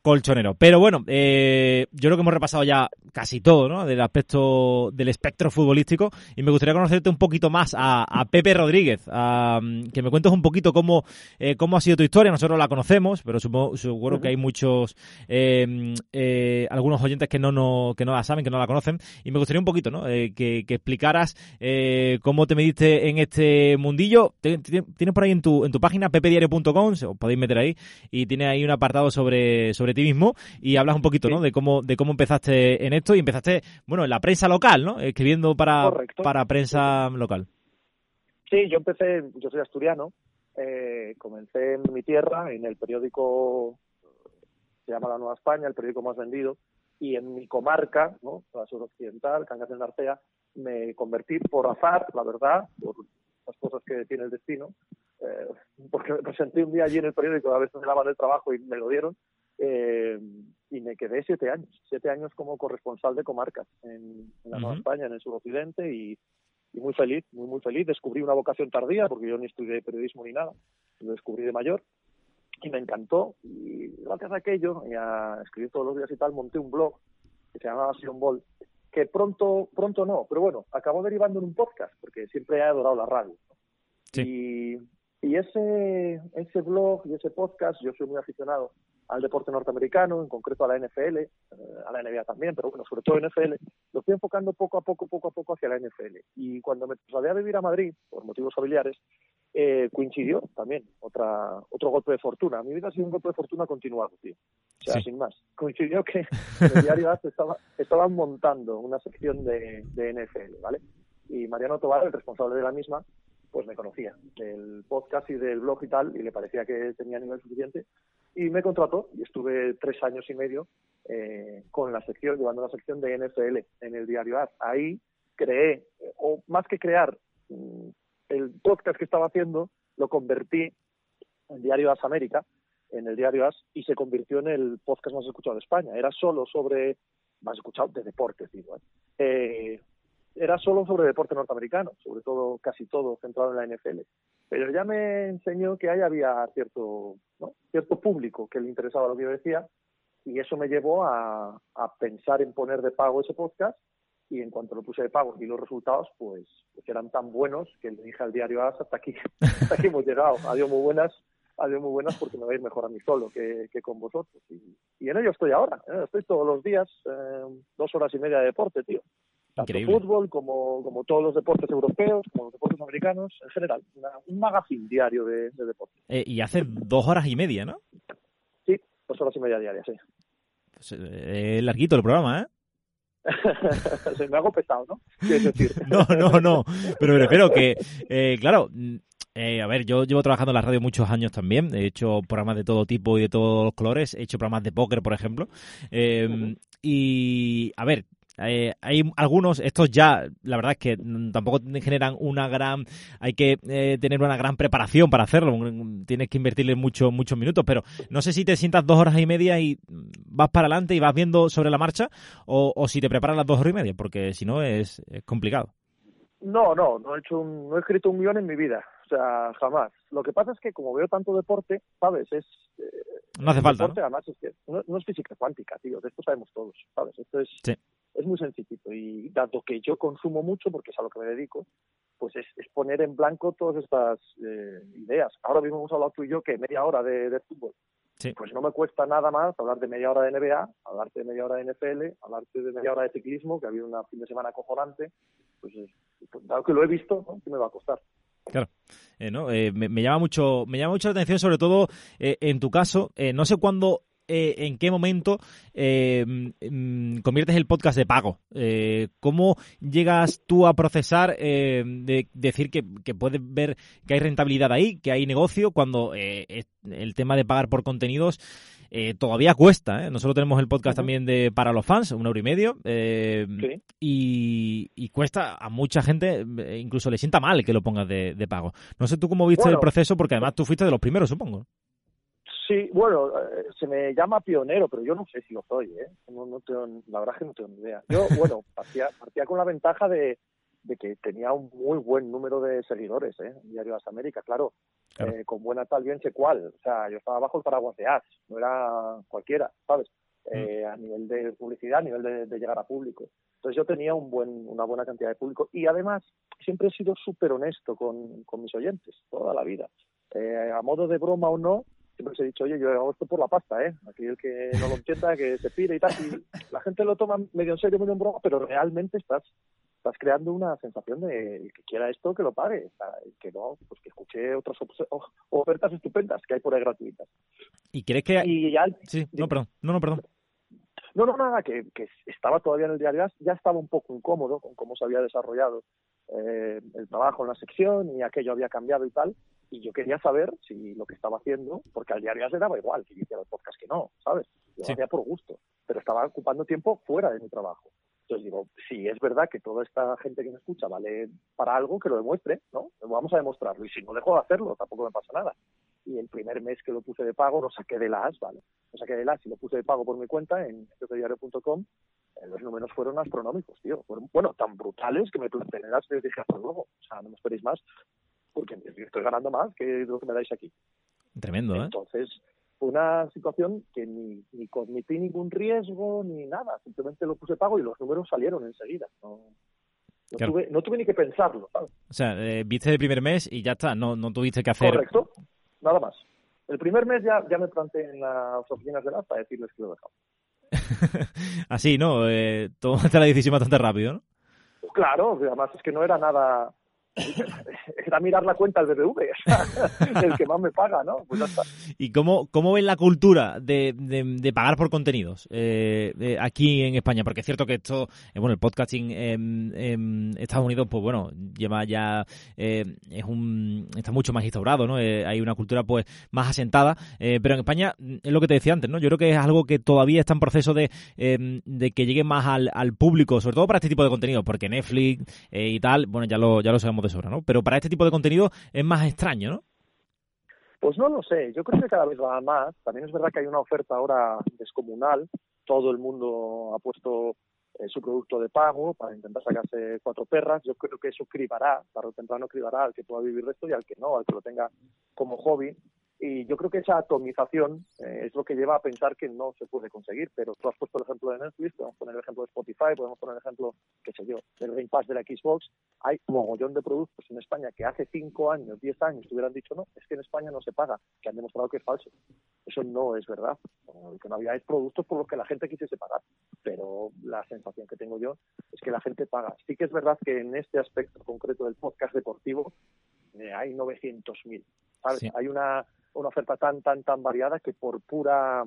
colchonero. Pero bueno, eh, yo creo que hemos repasado ya casi todo, ¿no? Del aspecto del espectro futbolístico y me gustaría conocerte un poquito más a, Pepe Rodríguez, que me cuentes un poquito cómo, eh, cómo ha sido tu historia. Nosotros la conocemos, pero supongo, seguro que hay muchos, eh, algunos oyentes que no, no, que no la saben, que no la conocen y me gustaría un poquito, ¿no? que, explicaras cómo te mediste en este mundillo. Tienes por ahí en tu, en tu página pepediario.com, os podéis meter ahí y tiene ahí un apartado sobre, sobre ti mismo y hablas un poquito, ¿no? De cómo, de cómo empezaste en esto y empezaste, bueno, en la prensa local, ¿no? Escribiendo para, para prensa local. Sí, yo empecé, yo soy asturiano, eh, comencé en mi tierra, en el periódico, se llama La Nueva España, el periódico más vendido, y en mi comarca, ¿no? la suroccidental, Cangas de Narcea, me convertí por azar, la verdad, por las cosas que tiene el destino, eh, (laughs) porque me presenté un día allí en el periódico, a veces me daban el trabajo y me lo dieron, eh, y me quedé siete años, siete años como corresponsal de comarcas en, la Nueva España, en el suroccidente, y, y muy feliz, muy, muy feliz. Descubrí una vocación tardía, porque yo ni estudié periodismo ni nada, lo descubrí de mayor, y me encantó. Y gracias a aquello, y a escribir todos los días y tal, monté un blog que se llamaba Sion Ball, que pronto, pronto no, pero bueno, acabó derivando en un podcast, porque siempre he adorado la radio. Y, y ese, ese blog y ese podcast, yo soy muy aficionado al deporte norteamericano, en concreto a la NFL, eh, a la NBA también, pero bueno, sobre todo NFL, lo estoy enfocando poco a poco, poco a poco hacia la NFL. Y cuando me trasladé a vivir a Madrid, por motivos familiares, eh, coincidió también otra, otro golpe de fortuna. Mi vida ha sido un golpe de fortuna continuado, tío. O sea, sin más. Coincidió que en el diario estaba, estaban montando una sección de, de NFL, ¿vale? Y Mariano Tobar, el responsable de la misma, pues me conocía del podcast y del blog y tal, y le parecía que tenía nivel suficiente, y me contrató y estuve tres años y medio eh, con la sección, llevando la sección de NFL en el diario AS. Ahí creé, o más que crear, mm, el podcast que estaba haciendo lo convertí en Diario AS América, en el Diario AS, y se convirtió en el podcast más escuchado de España. Era solo sobre, más escuchado de deportes, digo, ¿eh? eh era solo sobre deporte norteamericano, sobre todo, casi todo centrado en la NFL. Pero ya me enseñó que ahí había cierto, cierto público que le interesaba lo que yo decía y eso me llevó a, pensar en poner de pago ese podcast y en cuanto lo puse de pago y los resultados pues, pues eran tan buenos que le dije al diario AS hasta aquí, (laughs) hasta aquí hemos llegado, adiós muy buenas, adiós muy buenas porque me va a ir mejor a mí solo que, con vosotros y, en ello estoy ahora, ¿eh? estoy todos los días eh, dos horas y media de deporte, tío tanto fútbol como, como todos los deportes europeos, como los deportes americanos, en general. un magazine diario de, de deportes. Eh, y hace dos horas y media, ¿no? Sí, dos horas y media diarias, sí. Pues, eh, es larguito el programa, ¿eh? (laughs) Se me hago pesado, ¿no? (laughs) no, no, no. Pero me refiero que, eh, claro, Eh, a ver, yo llevo trabajando en la radio muchos años también. He hecho programas de todo tipo y de todos los colores. He hecho programas de póker, por ejemplo. Eh, y, a ver, eh, hay algunos, estos ya, la verdad es que tampoco generan una gran, hay que eh, tener una gran preparación para hacerlo, tienes que invertirle muchos muchos minutos, pero no sé si te sientas dos horas y media y vas para adelante y vas viendo sobre la marcha, o, o si te preparas las dos horas y media, porque si no es, complicado. No, no, no he hecho un, no he escrito un guion en mi vida, o sea, jamás. Lo que pasa es que como veo tanto deporte, sabes, es eh, no hace falta. Deporte, Además es que no, es física cuántica, tío, de esto sabemos todos, sabes. Esto es sí es muy sencillito y dado que yo consumo mucho, porque es a lo que me dedico, pues es, poner en blanco todas estas eh, ideas. Ahora mismo hemos hablado tú y yo que media hora de, fútbol. Pues no me cuesta nada más hablar de media hora de NBA, hablarte de media hora de NFL, hablarte de media hora de ciclismo, que ha habido una fin de semana acojonante. Pues, pues dado que lo he visto, ¿no? ¿qué me va a costar? Claro. Eh, no, eh, me, llama mucho, me llama mucho la atención, sobre todo en tu caso. no sé cuándo eh, en qué momento eh, mm, conviertes el podcast de pago. Eh, ¿Cómo llegas tú a procesar de decir que, puedes ver que hay rentabilidad ahí, que hay negocio, cuando el tema de pagar por contenidos todavía cuesta? Nosotros tenemos el podcast también de para los fans, un euro y medio, y, cuesta a mucha gente, incluso le sienta mal que lo pongas de, pago. No sé tú cómo viste el proceso, porque además tú fuiste de los primeros, supongo. Sí, bueno, eh, se me llama pionero, pero yo no sé si lo soy, ¿eh? No, tengo, la verdad es que no tengo ni idea. Yo, (laughs) bueno, partía, partía con la ventaja de, que tenía un muy buen número de seguidores, ¿eh? En Diario Las Américas, claro, Eh, con buena tal bien sé cuál. O sea, yo estaba bajo el paraguas de As, no era cualquiera, ¿sabes? Mm. Eh, a nivel de publicidad, a nivel de, llegar a público. Entonces yo tenía un buen, una buena cantidad de público y además siempre he sido súper honesto con, con mis oyentes, toda la vida. Eh, a modo de broma o no, siempre os he dicho, oye, yo hago esto por la pasta, ¿eh? Aquí el que no lo entienda, que se pide y tal. Y la gente lo toma medio en serio, medio en broma, pero realmente estás estás creando una sensación de el que quiera esto que lo pague, el que no, pues que escuche otras ofertas estupendas que hay por ahí gratuitas. ¿Y crees que...? Y ya, sí, no, perdón, no, no, perdón. No, no, nada, que, que estaba todavía en el diario, ya estaba un poco incómodo con cómo se había desarrollado eh, el trabajo en la sección y aquello había cambiado y tal, y yo quería saber si lo que estaba haciendo, porque al diario ya se daba igual que yo hiciera el podcast que no, ¿sabes? Yo lo hacía por gusto, pero estaba ocupando tiempo fuera de mi trabajo. Entonces digo, si es verdad que toda esta gente que me escucha vale para algo, que lo demuestre, ¿no? Vamos a demostrarlo. Y si no dejo de hacerlo, tampoco me pasa nada. Y el primer mes que lo puse de pago, lo saqué de las, ¿vale? Lo saqué de las y lo puse de pago por mi cuenta en diario.com eh, los números fueron astronómicos, tío. Fueron, bueno, tan brutales que me planteé y dije, hasta luego. O sea, no me esperéis más porque estoy ganando más que lo que me dais aquí. Tremendo, ¿eh? Entonces, una situación que ni, ni cometí ningún riesgo ni nada, simplemente lo puse pago y los números salieron enseguida. No, tuve, no tuve ni que pensarlo. ¿sabes? O sea, eh, viste el primer mes y ya está, no, no tuviste que hacer. Correcto, nada más. El primer mes ya, ya me planté en las oficinas de las para decirles que lo he dejado. (laughs) Así, ¿no? Eh, tomaste la decisión bastante rápido, ¿no? Claro, además es que no era nada era mirar la cuenta del BBV, (laughs) el que más me paga, ¿no? Pues ¿Y cómo, cómo ven la cultura de, de, pagar por contenidos eh, aquí en España? Porque es cierto que esto, eh, bueno, el podcasting en, Estados Unidos, pues bueno, lleva ya, eh, es un, está mucho más instaurado, ¿no? hay una cultura pues más asentada, pero en España es lo que te decía antes, ¿no? Yo creo que es algo que todavía está en proceso de, de que llegue más al, al público, sobre todo para este tipo de contenidos, porque Netflix y tal, bueno, ya lo, ya lo sabemos de sobra, ¿no? Pero para este tipo de contenido es más extraño, ¿no? Pues no lo sé, yo creo que cada vez va más. También es verdad que hay una oferta ahora descomunal. Todo el mundo ha puesto eh, su producto de pago para intentar sacarse cuatro perras. Yo creo que eso cribará, tarde o temprano cribará al que pueda vivir de esto y al que no, al que lo tenga como hobby. Y yo creo que esa atomización eh, es lo que lleva a pensar que no se puede conseguir. Pero tú has puesto el ejemplo de Netflix, podemos poner el ejemplo de Spotify, podemos poner el ejemplo, qué sé yo, del Game Pass de la Xbox. Hay un mogollón de productos en España que hace 5 años, 10 años te hubieran dicho no, es que en España no se paga, que han demostrado que es falso. Eso no es verdad. Lo que no había es productos por los que la gente quisiese pagar. Pero la sensación que tengo yo es que la gente paga. Sí que es verdad que en este aspecto concreto del podcast deportivo eh, hay 900.000. Hay una una oferta tan, tan, tan variada que por pura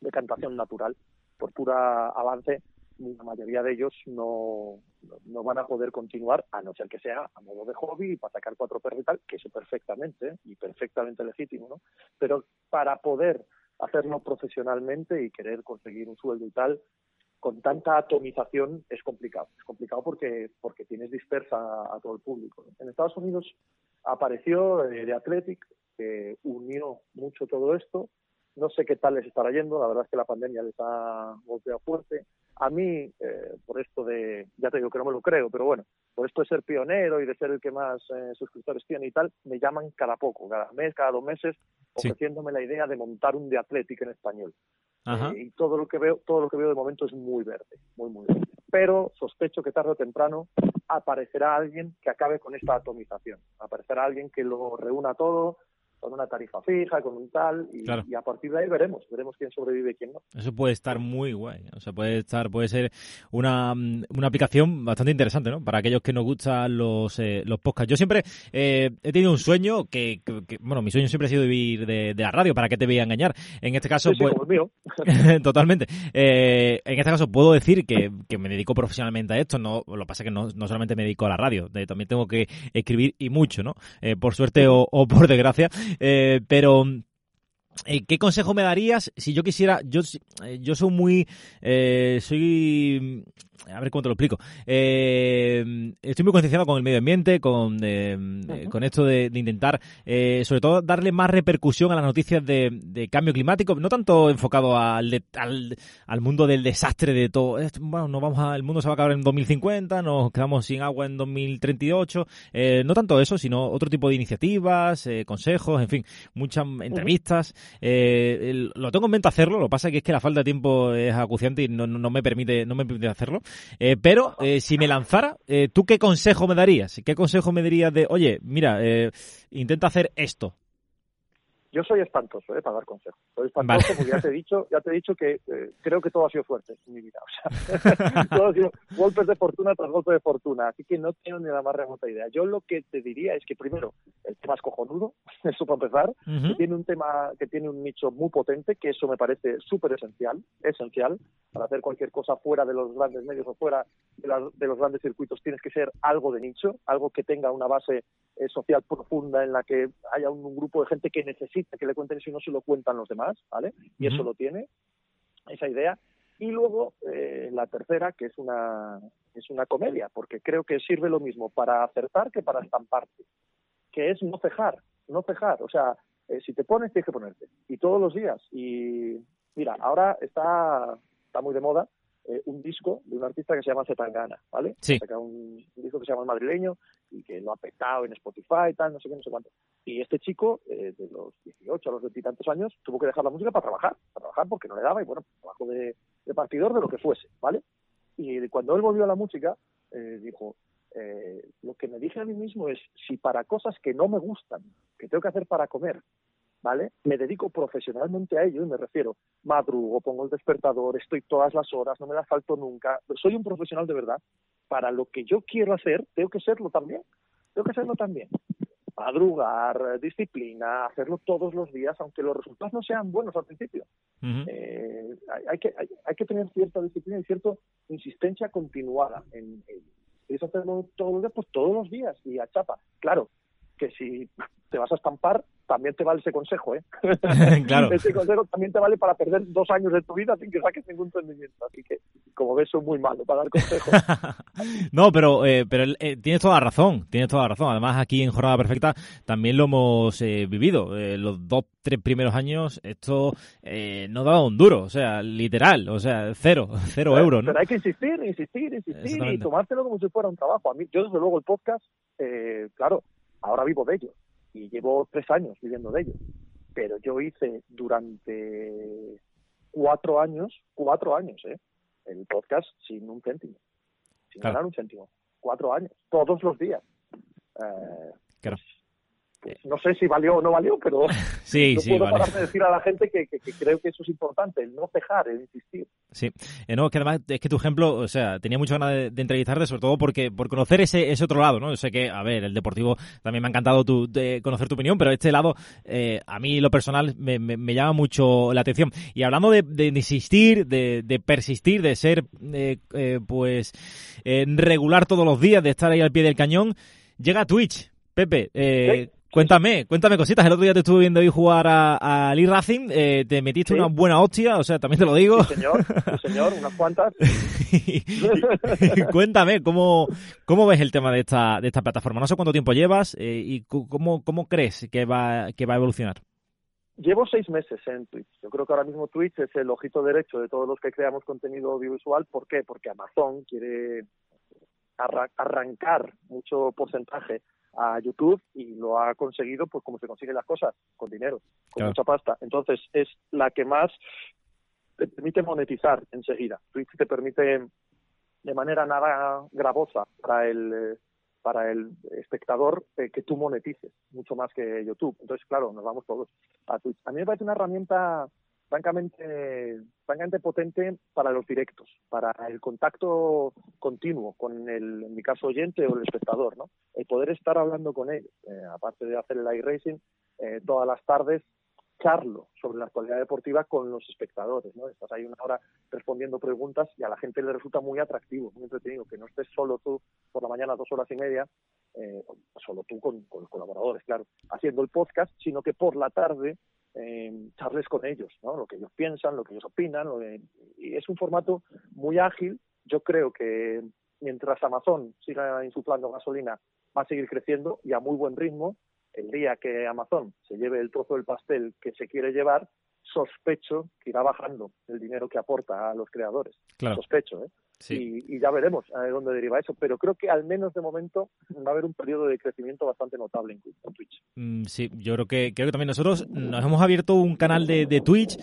decantación natural, por pura avance, la mayoría de ellos no, no van a poder continuar, a no ser que sea a modo de hobby para sacar cuatro perros y tal, que eso perfectamente y perfectamente legítimo, ¿no? Pero para poder hacerlo profesionalmente y querer conseguir un sueldo y tal, con tanta atomización es complicado. Es complicado porque, porque tienes dispersa a, todo el público. En Estados Unidos apareció eh, The Athletic, que unió mucho todo esto. No sé qué tal les estará yendo, la verdad es que la pandemia les ha golpeado fuerte. A mí, eh, por esto de, ya te digo que no me lo creo, pero bueno, por esto de ser pionero y de ser el que más eh, suscriptores tiene y tal, me llaman cada poco, cada mes, cada dos meses, ofreciéndome la idea de montar un de Athletic en español. Eh, y todo lo que veo, todo lo que veo de momento es muy verde, muy muy verde. Pero sospecho que tarde o temprano aparecerá alguien que acabe con esta atomización. Aparecerá alguien que lo reúna todo, con una tarifa fija, con un tal, y, a partir de ahí veremos, veremos quién sobrevive y quién no. Eso puede estar muy guay, o sea, puede estar, puede ser una, una aplicación bastante interesante, ¿no? Para aquellos que nos gustan los, eh, los podcasts. Yo siempre eh, he tenido un sueño que, bueno, mi sueño siempre ha sido vivir de, la radio, ¿para qué te voy a engañar? En este caso, pues... mío. (laughs) totalmente. Eh, en este caso puedo decir que, que, me dedico profesionalmente a esto, no, lo que pasa es que no, no solamente me dedico a la radio, también tengo que escribir y mucho, ¿no? por suerte o, o por desgracia. Eh, pero eh, ¿Qué consejo me darías si yo quisiera, yo, eh, yo soy muy, soy a ver cómo te lo explico. Eh, estoy muy concienciado con el medio ambiente, con, eh, con esto de, intentar, eh, sobre todo, darle más repercusión a las noticias de, cambio climático, no tanto enfocado al, al, mundo del desastre de todo. Bueno, no vamos a, el mundo se va a acabar en 2050, nos quedamos sin agua en 2038. no tanto eso, sino otro tipo de iniciativas, consejos, en fin, muchas entrevistas. lo tengo en mente hacerlo, lo que pasa es que es que la falta de tiempo es acuciante y no, no me permite no me permite hacerlo. Eh, pero eh, si me lanzara, eh, ¿tú qué consejo me darías? ¿Qué consejo me dirías de, oye, mira, intenta hacer esto? Yo soy espantoso, ¿eh? Para dar consejos. Soy espantoso porque ya te he dicho, ya te he dicho que eh, creo que todo ha sido fuerte en mi vida. O sea, (laughs) todo ha sido golpes de fortuna tras golpes de fortuna. Así que no tengo ni la más remota idea. Yo lo que te diría es que primero, el tema es cojonudo, (laughs) eso para empezar, que tiene un tema, que tiene un nicho muy potente, que eso me parece súper esencial, esencial, para hacer cualquier cosa fuera de los grandes medios o fuera de, de los grandes circuitos, tienes que ser algo de nicho, algo que tenga una base eh, social profunda en la que haya un grupo de gente que necesita que le cuenten eso y no se lo cuentan los demás, ¿vale? Y eso lo tiene, esa idea. Y luego eh, la tercera, que es una, es una comedia, porque creo que sirve lo mismo para acertar que para estamparte, que es no cejar, no cejar. O sea, eh, si te pones, tienes que ponerte. Y todos los días. Y mira, ahora está, está muy de moda eh, un disco de un artista que se llama Zetangana, ¿vale? Sí. Ha un, disco que se llama El Madrileño y que lo ha petado en Spotify y tal, no sé qué, no sé cuánto. Y este chico, eh, de los 18 a los 20 y tantos años, tuvo que dejar la música para trabajar, para trabajar porque no le daba y bueno, trabajo de, de partidor de lo que fuese, ¿vale? Y cuando él volvió a la música, eh, dijo, eh, lo que me dije a mí mismo es, si para cosas que no me gustan, que tengo que hacer para comer, ¿vale? Me dedico profesionalmente a ello y me refiero, madrugo, pongo el despertador, estoy todas las horas, no me las falto nunca, soy un profesional de verdad. Para lo que yo quiero hacer, tengo que serlo también, tengo que serlo también. Madrugar, disciplina, hacerlo todos los días, aunque los resultados no sean buenos al principio. Eh, hay, que, hay, que tener cierta disciplina y cierta insistencia continuada en, en hacerlo todos los días, pues todos los días y a chapa. Claro, que si te vas a estampar, también te vale ese consejo, ¿eh? (laughs) claro. ese consejo también te vale para perder dos años de tu vida sin que saques ningún rendimiento. Así que, como ves, soy muy malo para dar consejos. (laughs) no, pero, eh, pero eh, tienes toda la razón, tienes toda la razón. Además, aquí en Jornada Perfecta también lo hemos eh, vivido. Eh, los dos, tres primeros años, esto no daba un duro, o sea, literal, o sea, cero, (laughs) cero euros, ¿no? Pero hay que insistir, insistir, insistir y tomártelo como si fuera un trabajo. A mí, yo, desde luego, el podcast, claro, ahora vivo de ello y llevo tres años viviendo de ello. Pero yo hice durante cuatro años, cuatro años, ¿eh? el podcast sin un céntimo, sin ganar un céntimo. Cuatro años, todos los días. Eh, claro. Pues, no sé si valió o no valió, pero (laughs) sí, no sí, puedo vale. parar de decir a la gente que, que, que creo que eso es importante, el no cejar, el insistir. Sí, eh, no, que además es que tu ejemplo, o sea, tenía mucha ganas de, de entrevistarte, sobre todo porque por conocer ese, ese otro lado, ¿no? Yo sé que, a ver, el deportivo también me ha encantado tu, de conocer tu opinión, pero este lado, eh, a mí lo personal me, me, me, llama mucho la atención. Y hablando de, de insistir, de, de, persistir, de ser, eh, eh, pues, regular todos los días, de estar ahí al pie del cañón, llega Twitch. Pepe, eh. Cuéntame, cuéntame cositas. El otro día te estuve viendo hoy jugar a, a Lee Racing. Eh, te metiste ¿Sí? una buena hostia, o sea, también te lo digo. Sí, señor, sí, señor, unas cuantas. (laughs) cuéntame, ¿cómo, ¿cómo ves el tema de esta, de esta plataforma? No sé cuánto tiempo llevas eh, y cómo, cómo crees que va, que va a evolucionar. Llevo seis meses en Twitch. Yo creo que ahora mismo Twitch es el ojito derecho de todos los que creamos contenido audiovisual. ¿Por qué? Porque Amazon quiere arra arrancar mucho porcentaje a YouTube y lo ha conseguido pues como se consiguen las cosas, con dinero, con claro. mucha pasta. Entonces es la que más te permite monetizar enseguida. Twitch te permite de manera nada gravosa para el para el espectador eh, que tú monetices mucho más que YouTube. Entonces, claro, nos vamos todos a Twitch. A mí me parece una herramienta francamente, francamente potente para los directos, para el contacto continuo con el, en mi caso, oyente o el espectador, ¿no? El poder estar hablando con ellos, eh, aparte de hacer el live racing, eh, todas las tardes charlo sobre la actualidad deportiva con los espectadores, ¿no? Estás ahí una hora respondiendo preguntas y a la gente le resulta muy atractivo, muy entretenido, que no estés solo tú por la mañana dos horas y media, eh, solo tú con los colaboradores, claro, haciendo el podcast, sino que por la tarde eh, charles con ellos, ¿no? Lo que ellos piensan, lo que ellos opinan, lo que... y es un formato muy ágil. Yo creo que mientras Amazon siga insuflando gasolina, va a seguir creciendo y a muy buen ritmo. El día que Amazon se lleve el trozo del pastel que se quiere llevar, sospecho que irá bajando el dinero que aporta a los creadores. Claro. Sospecho, ¿eh? Sí. Y, y, ya veremos a dónde deriva eso, pero creo que al menos de momento va a haber un periodo de crecimiento bastante notable en, Twitch. Mm, sí, yo creo que creo que también nosotros nos hemos abierto un canal de, de Twitch,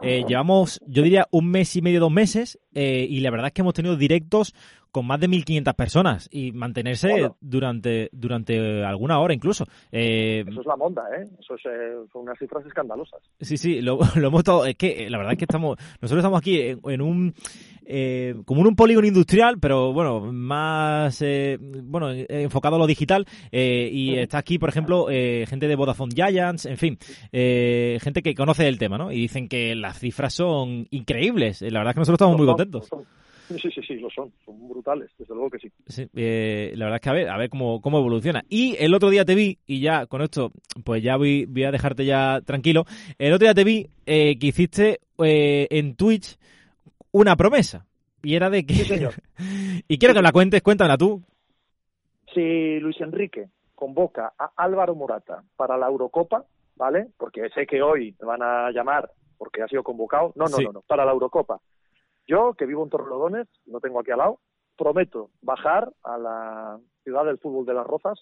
eh, llevamos, yo diría, un mes y medio, dos meses, eh, y la verdad es que hemos tenido directos con más de 1.500 personas y mantenerse bueno. durante durante alguna hora incluso. Eh, Eso es la monda, ¿eh? Eso es, eh, son unas cifras escandalosas. Sí, sí, lo, (laughs) lo hemos estado... Es que la verdad es que estamos... Nosotros estamos aquí en, en un... Eh, como en un polígono industrial, pero bueno, más eh, bueno enfocado a lo digital. Eh, y está aquí, por ejemplo, eh, gente de Vodafone Giants, en fin, eh, gente que conoce el tema, ¿no? Y dicen que las cifras son increíbles. La verdad es que nosotros estamos muy contentos. Sí, sí, sí, lo son, son brutales, desde luego que sí. Sí, eh, la verdad es que a ver, a ver cómo, cómo evoluciona. Y el otro día te vi, y ya con esto, pues ya voy, voy a dejarte ya tranquilo. El otro día te vi eh, que hiciste eh, en Twitch una promesa. Y era de que. Sí, señor. (laughs) y quiero que me la cuentes, cuéntamela tú. Si Luis Enrique convoca a Álvaro Morata para la Eurocopa, ¿vale? Porque sé que hoy me van a llamar porque ha sido convocado. No, no, Sí. no, no, para la Eurocopa. Yo, que vivo en Torrelodones, lo tengo aquí al lado, prometo bajar a la ciudad del fútbol de las Rozas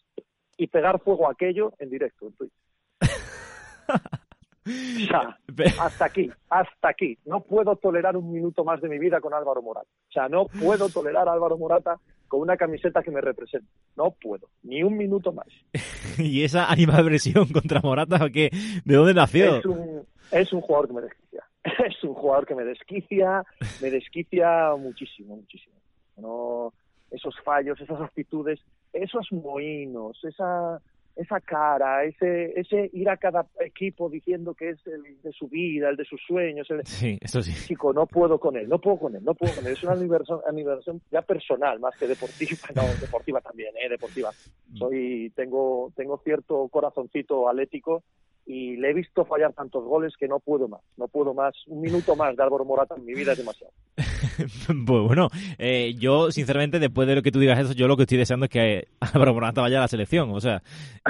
y pegar fuego a aquello en directo en Twitch. (laughs) O sea, hasta aquí, hasta aquí. No puedo tolerar un minuto más de mi vida con Álvaro Morata. O sea, no puedo tolerar a Álvaro Morata con una camiseta que me represente. No puedo, ni un minuto más. (laughs) y esa animadversión contra Morata, ¿o ¿qué? ¿de dónde nació? Es un, es un jugador que me desquicia. Es un jugador que me desquicia, me desquicia muchísimo, muchísimo. No, esos fallos, esas actitudes, esos moinos, esa esa cara, ese ese ir a cada equipo diciendo que es el de su vida, el de sus sueños, el... Sí, eso sí. chico, no puedo con él, no puedo con él, no puedo con él. Es una aniversación ya personal, más que deportiva, no, deportiva también, eh, deportiva. Soy, tengo, tengo cierto corazoncito atlético y le he visto fallar tantos goles que no puedo más, no puedo más. Un minuto más de Álvaro Morata en mi vida es demasiado. (laughs) pues bueno, eh, yo sinceramente después de lo que tú digas eso, yo lo que estoy deseando es que Álvaro Morata vaya a la selección, o sea,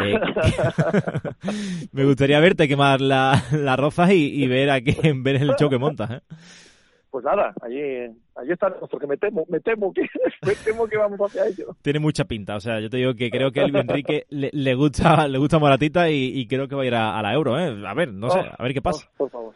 eh, (laughs) me gustaría verte quemar la, la rozas y, y, ver a quién ver el show que montas. ¿eh? Pues nada, allí, allí estaremos, porque me temo, me temo que (laughs) me temo que vamos hacia ello. Tiene mucha pinta, o sea, yo te digo que creo que el Enrique le, le, gusta le gusta Moratita y, y, creo que va a ir a, a la Euro, ¿eh? A ver, no sé, a ver qué pasa. Oh, por favor.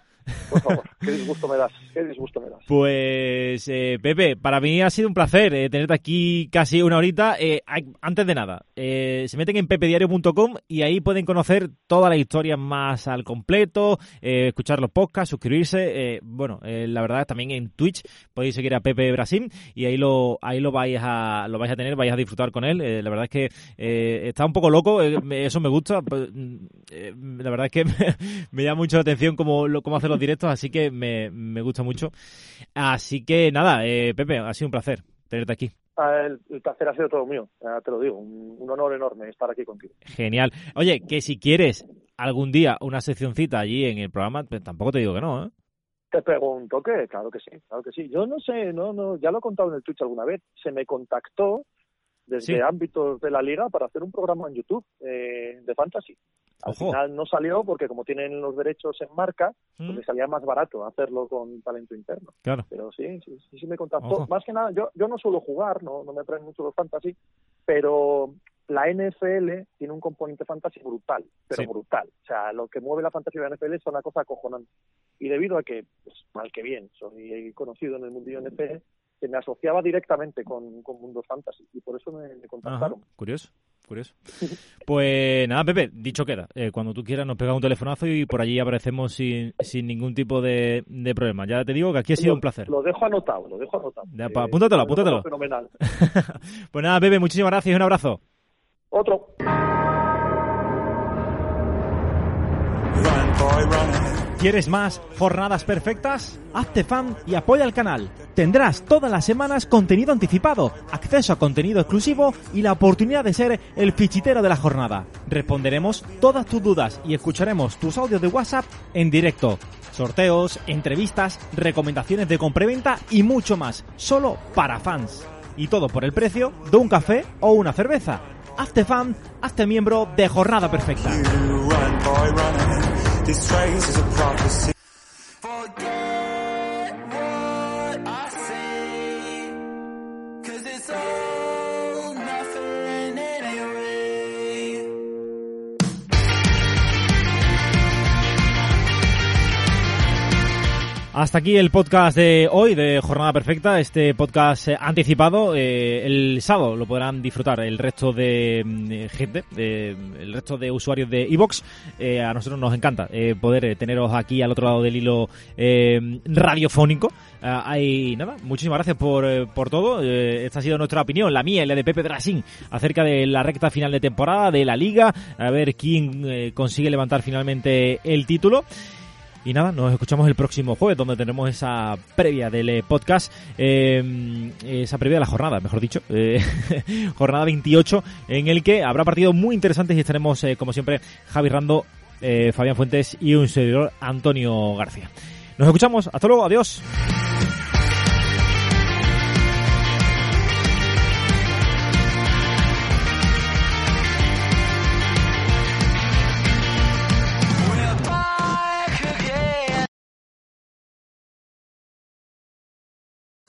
Por favor, qué disgusto me das, qué disgusto me das. Pues, eh, Pepe, para mí ha sido un placer eh, tenerte aquí casi una horita. Eh, antes de nada, eh, se meten en pepediario.com y ahí pueden conocer toda la historia más al completo, escuchar los podcasts, suscribirse. Bueno, la verdad también en Twitch podéis seguir a Pepe Brasil y ahí lo ahí lo vais a lo vais a tener, vais a disfrutar con él. La verdad es que está un poco loco, eso me gusta. pues, mm, la verdad es que (laughs) me, me llama mucho la atención cómo, cómo hace los directos, así que me, me gusta mucho. Así que nada, eh, Pepe, ha sido un placer tenerte aquí. Ah, El, el placer ha sido todo mío, te lo digo, un, un honor enorme estar aquí contigo. Genial. Oye, que si quieres algún día una seccioncita allí en el programa, pues tampoco te digo que no, ¿eh? Te pego un toque, claro que sí, claro que sí. Yo no sé, no, no, ya lo he contado en el Twitch alguna vez. Se me contactó desde Sí. ámbitos de la liga para hacer un programa en YouTube eh, de fantasy. Al Ojo. final no salió porque como tienen los derechos en marca, pues Mm, me salía más barato hacerlo con talento interno. Claro. Pero sí, sí, sí, sí me contactó. Ojo. Más que nada, yo, yo no suelo jugar, no, no me traen mucho los fantasy, pero la NFL tiene un componente fantasy brutal, pero Sí. brutal. O sea, lo que mueve la fantasy de la NFL es una cosa acojonante. Y debido a que, pues, mal que bien, soy conocido en el mundillo NFL, se me asociaba directamente con, con Mundo Fantasy y por eso me, me Ajá, contactaron. curioso, curioso. (laughs) Pues nada, Pepe, dicho queda. Eh, cuando tú quieras nos pega un telefonazo y por allí aparecemos sin, sin ningún tipo de, de problema. Ya te digo que aquí ha sido Lo- un placer. Lo dejo anotado, lo dejo anotado. Ya, pa- Eh, apúntatelo, lo apúntatelo. Fenomenal. (laughs) pues nada, Pepe, muchísimas gracias y un abrazo. Otro. ¿Quieres más jornadas perfectas? Hazte fan y apoya el canal. Tendrás todas las semanas contenido anticipado, acceso a contenido exclusivo y la oportunidad de ser el fichitero de la jornada. Responderemos todas tus dudas y escucharemos tus audios de WhatsApp en directo. Sorteos, entrevistas, recomendaciones de compraventa y mucho más, solo para fans. Y todo por el precio de un café o una cerveza. Hazte fan, hazte miembro de Jornada Perfecta. Run, boy, run. This phrase is a prophecy. Hasta aquí el podcast de hoy de Jornada Perfecta, este podcast eh, anticipado. Eh, el sábado lo podrán disfrutar el resto de mm, gente, de- el resto de usuarios de Evox. a nosotros nos encanta eh, poder eh, teneros aquí al otro lado del hilo eh, radiofónico. Ah, hay nada, muchísimas gracias por, eh, por todo. Eh, esta ha sido nuestra opinión, la mía y la de Pepe Drasín, acerca de la recta final de temporada, de la liga, a ver quién eh, consigue levantar finalmente el título. Y nada, nos escuchamos el próximo jueves, donde tenemos esa previa del eh, podcast, eh, esa previa de la jornada, mejor dicho, eh, (laughs) jornada 28, en el que habrá partidos muy interesantes y estaremos, eh, como siempre, Javi Rando, Fabián Fuentes y un servidor, Antonio García. Nos escuchamos, hasta luego, adiós.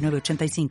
906985.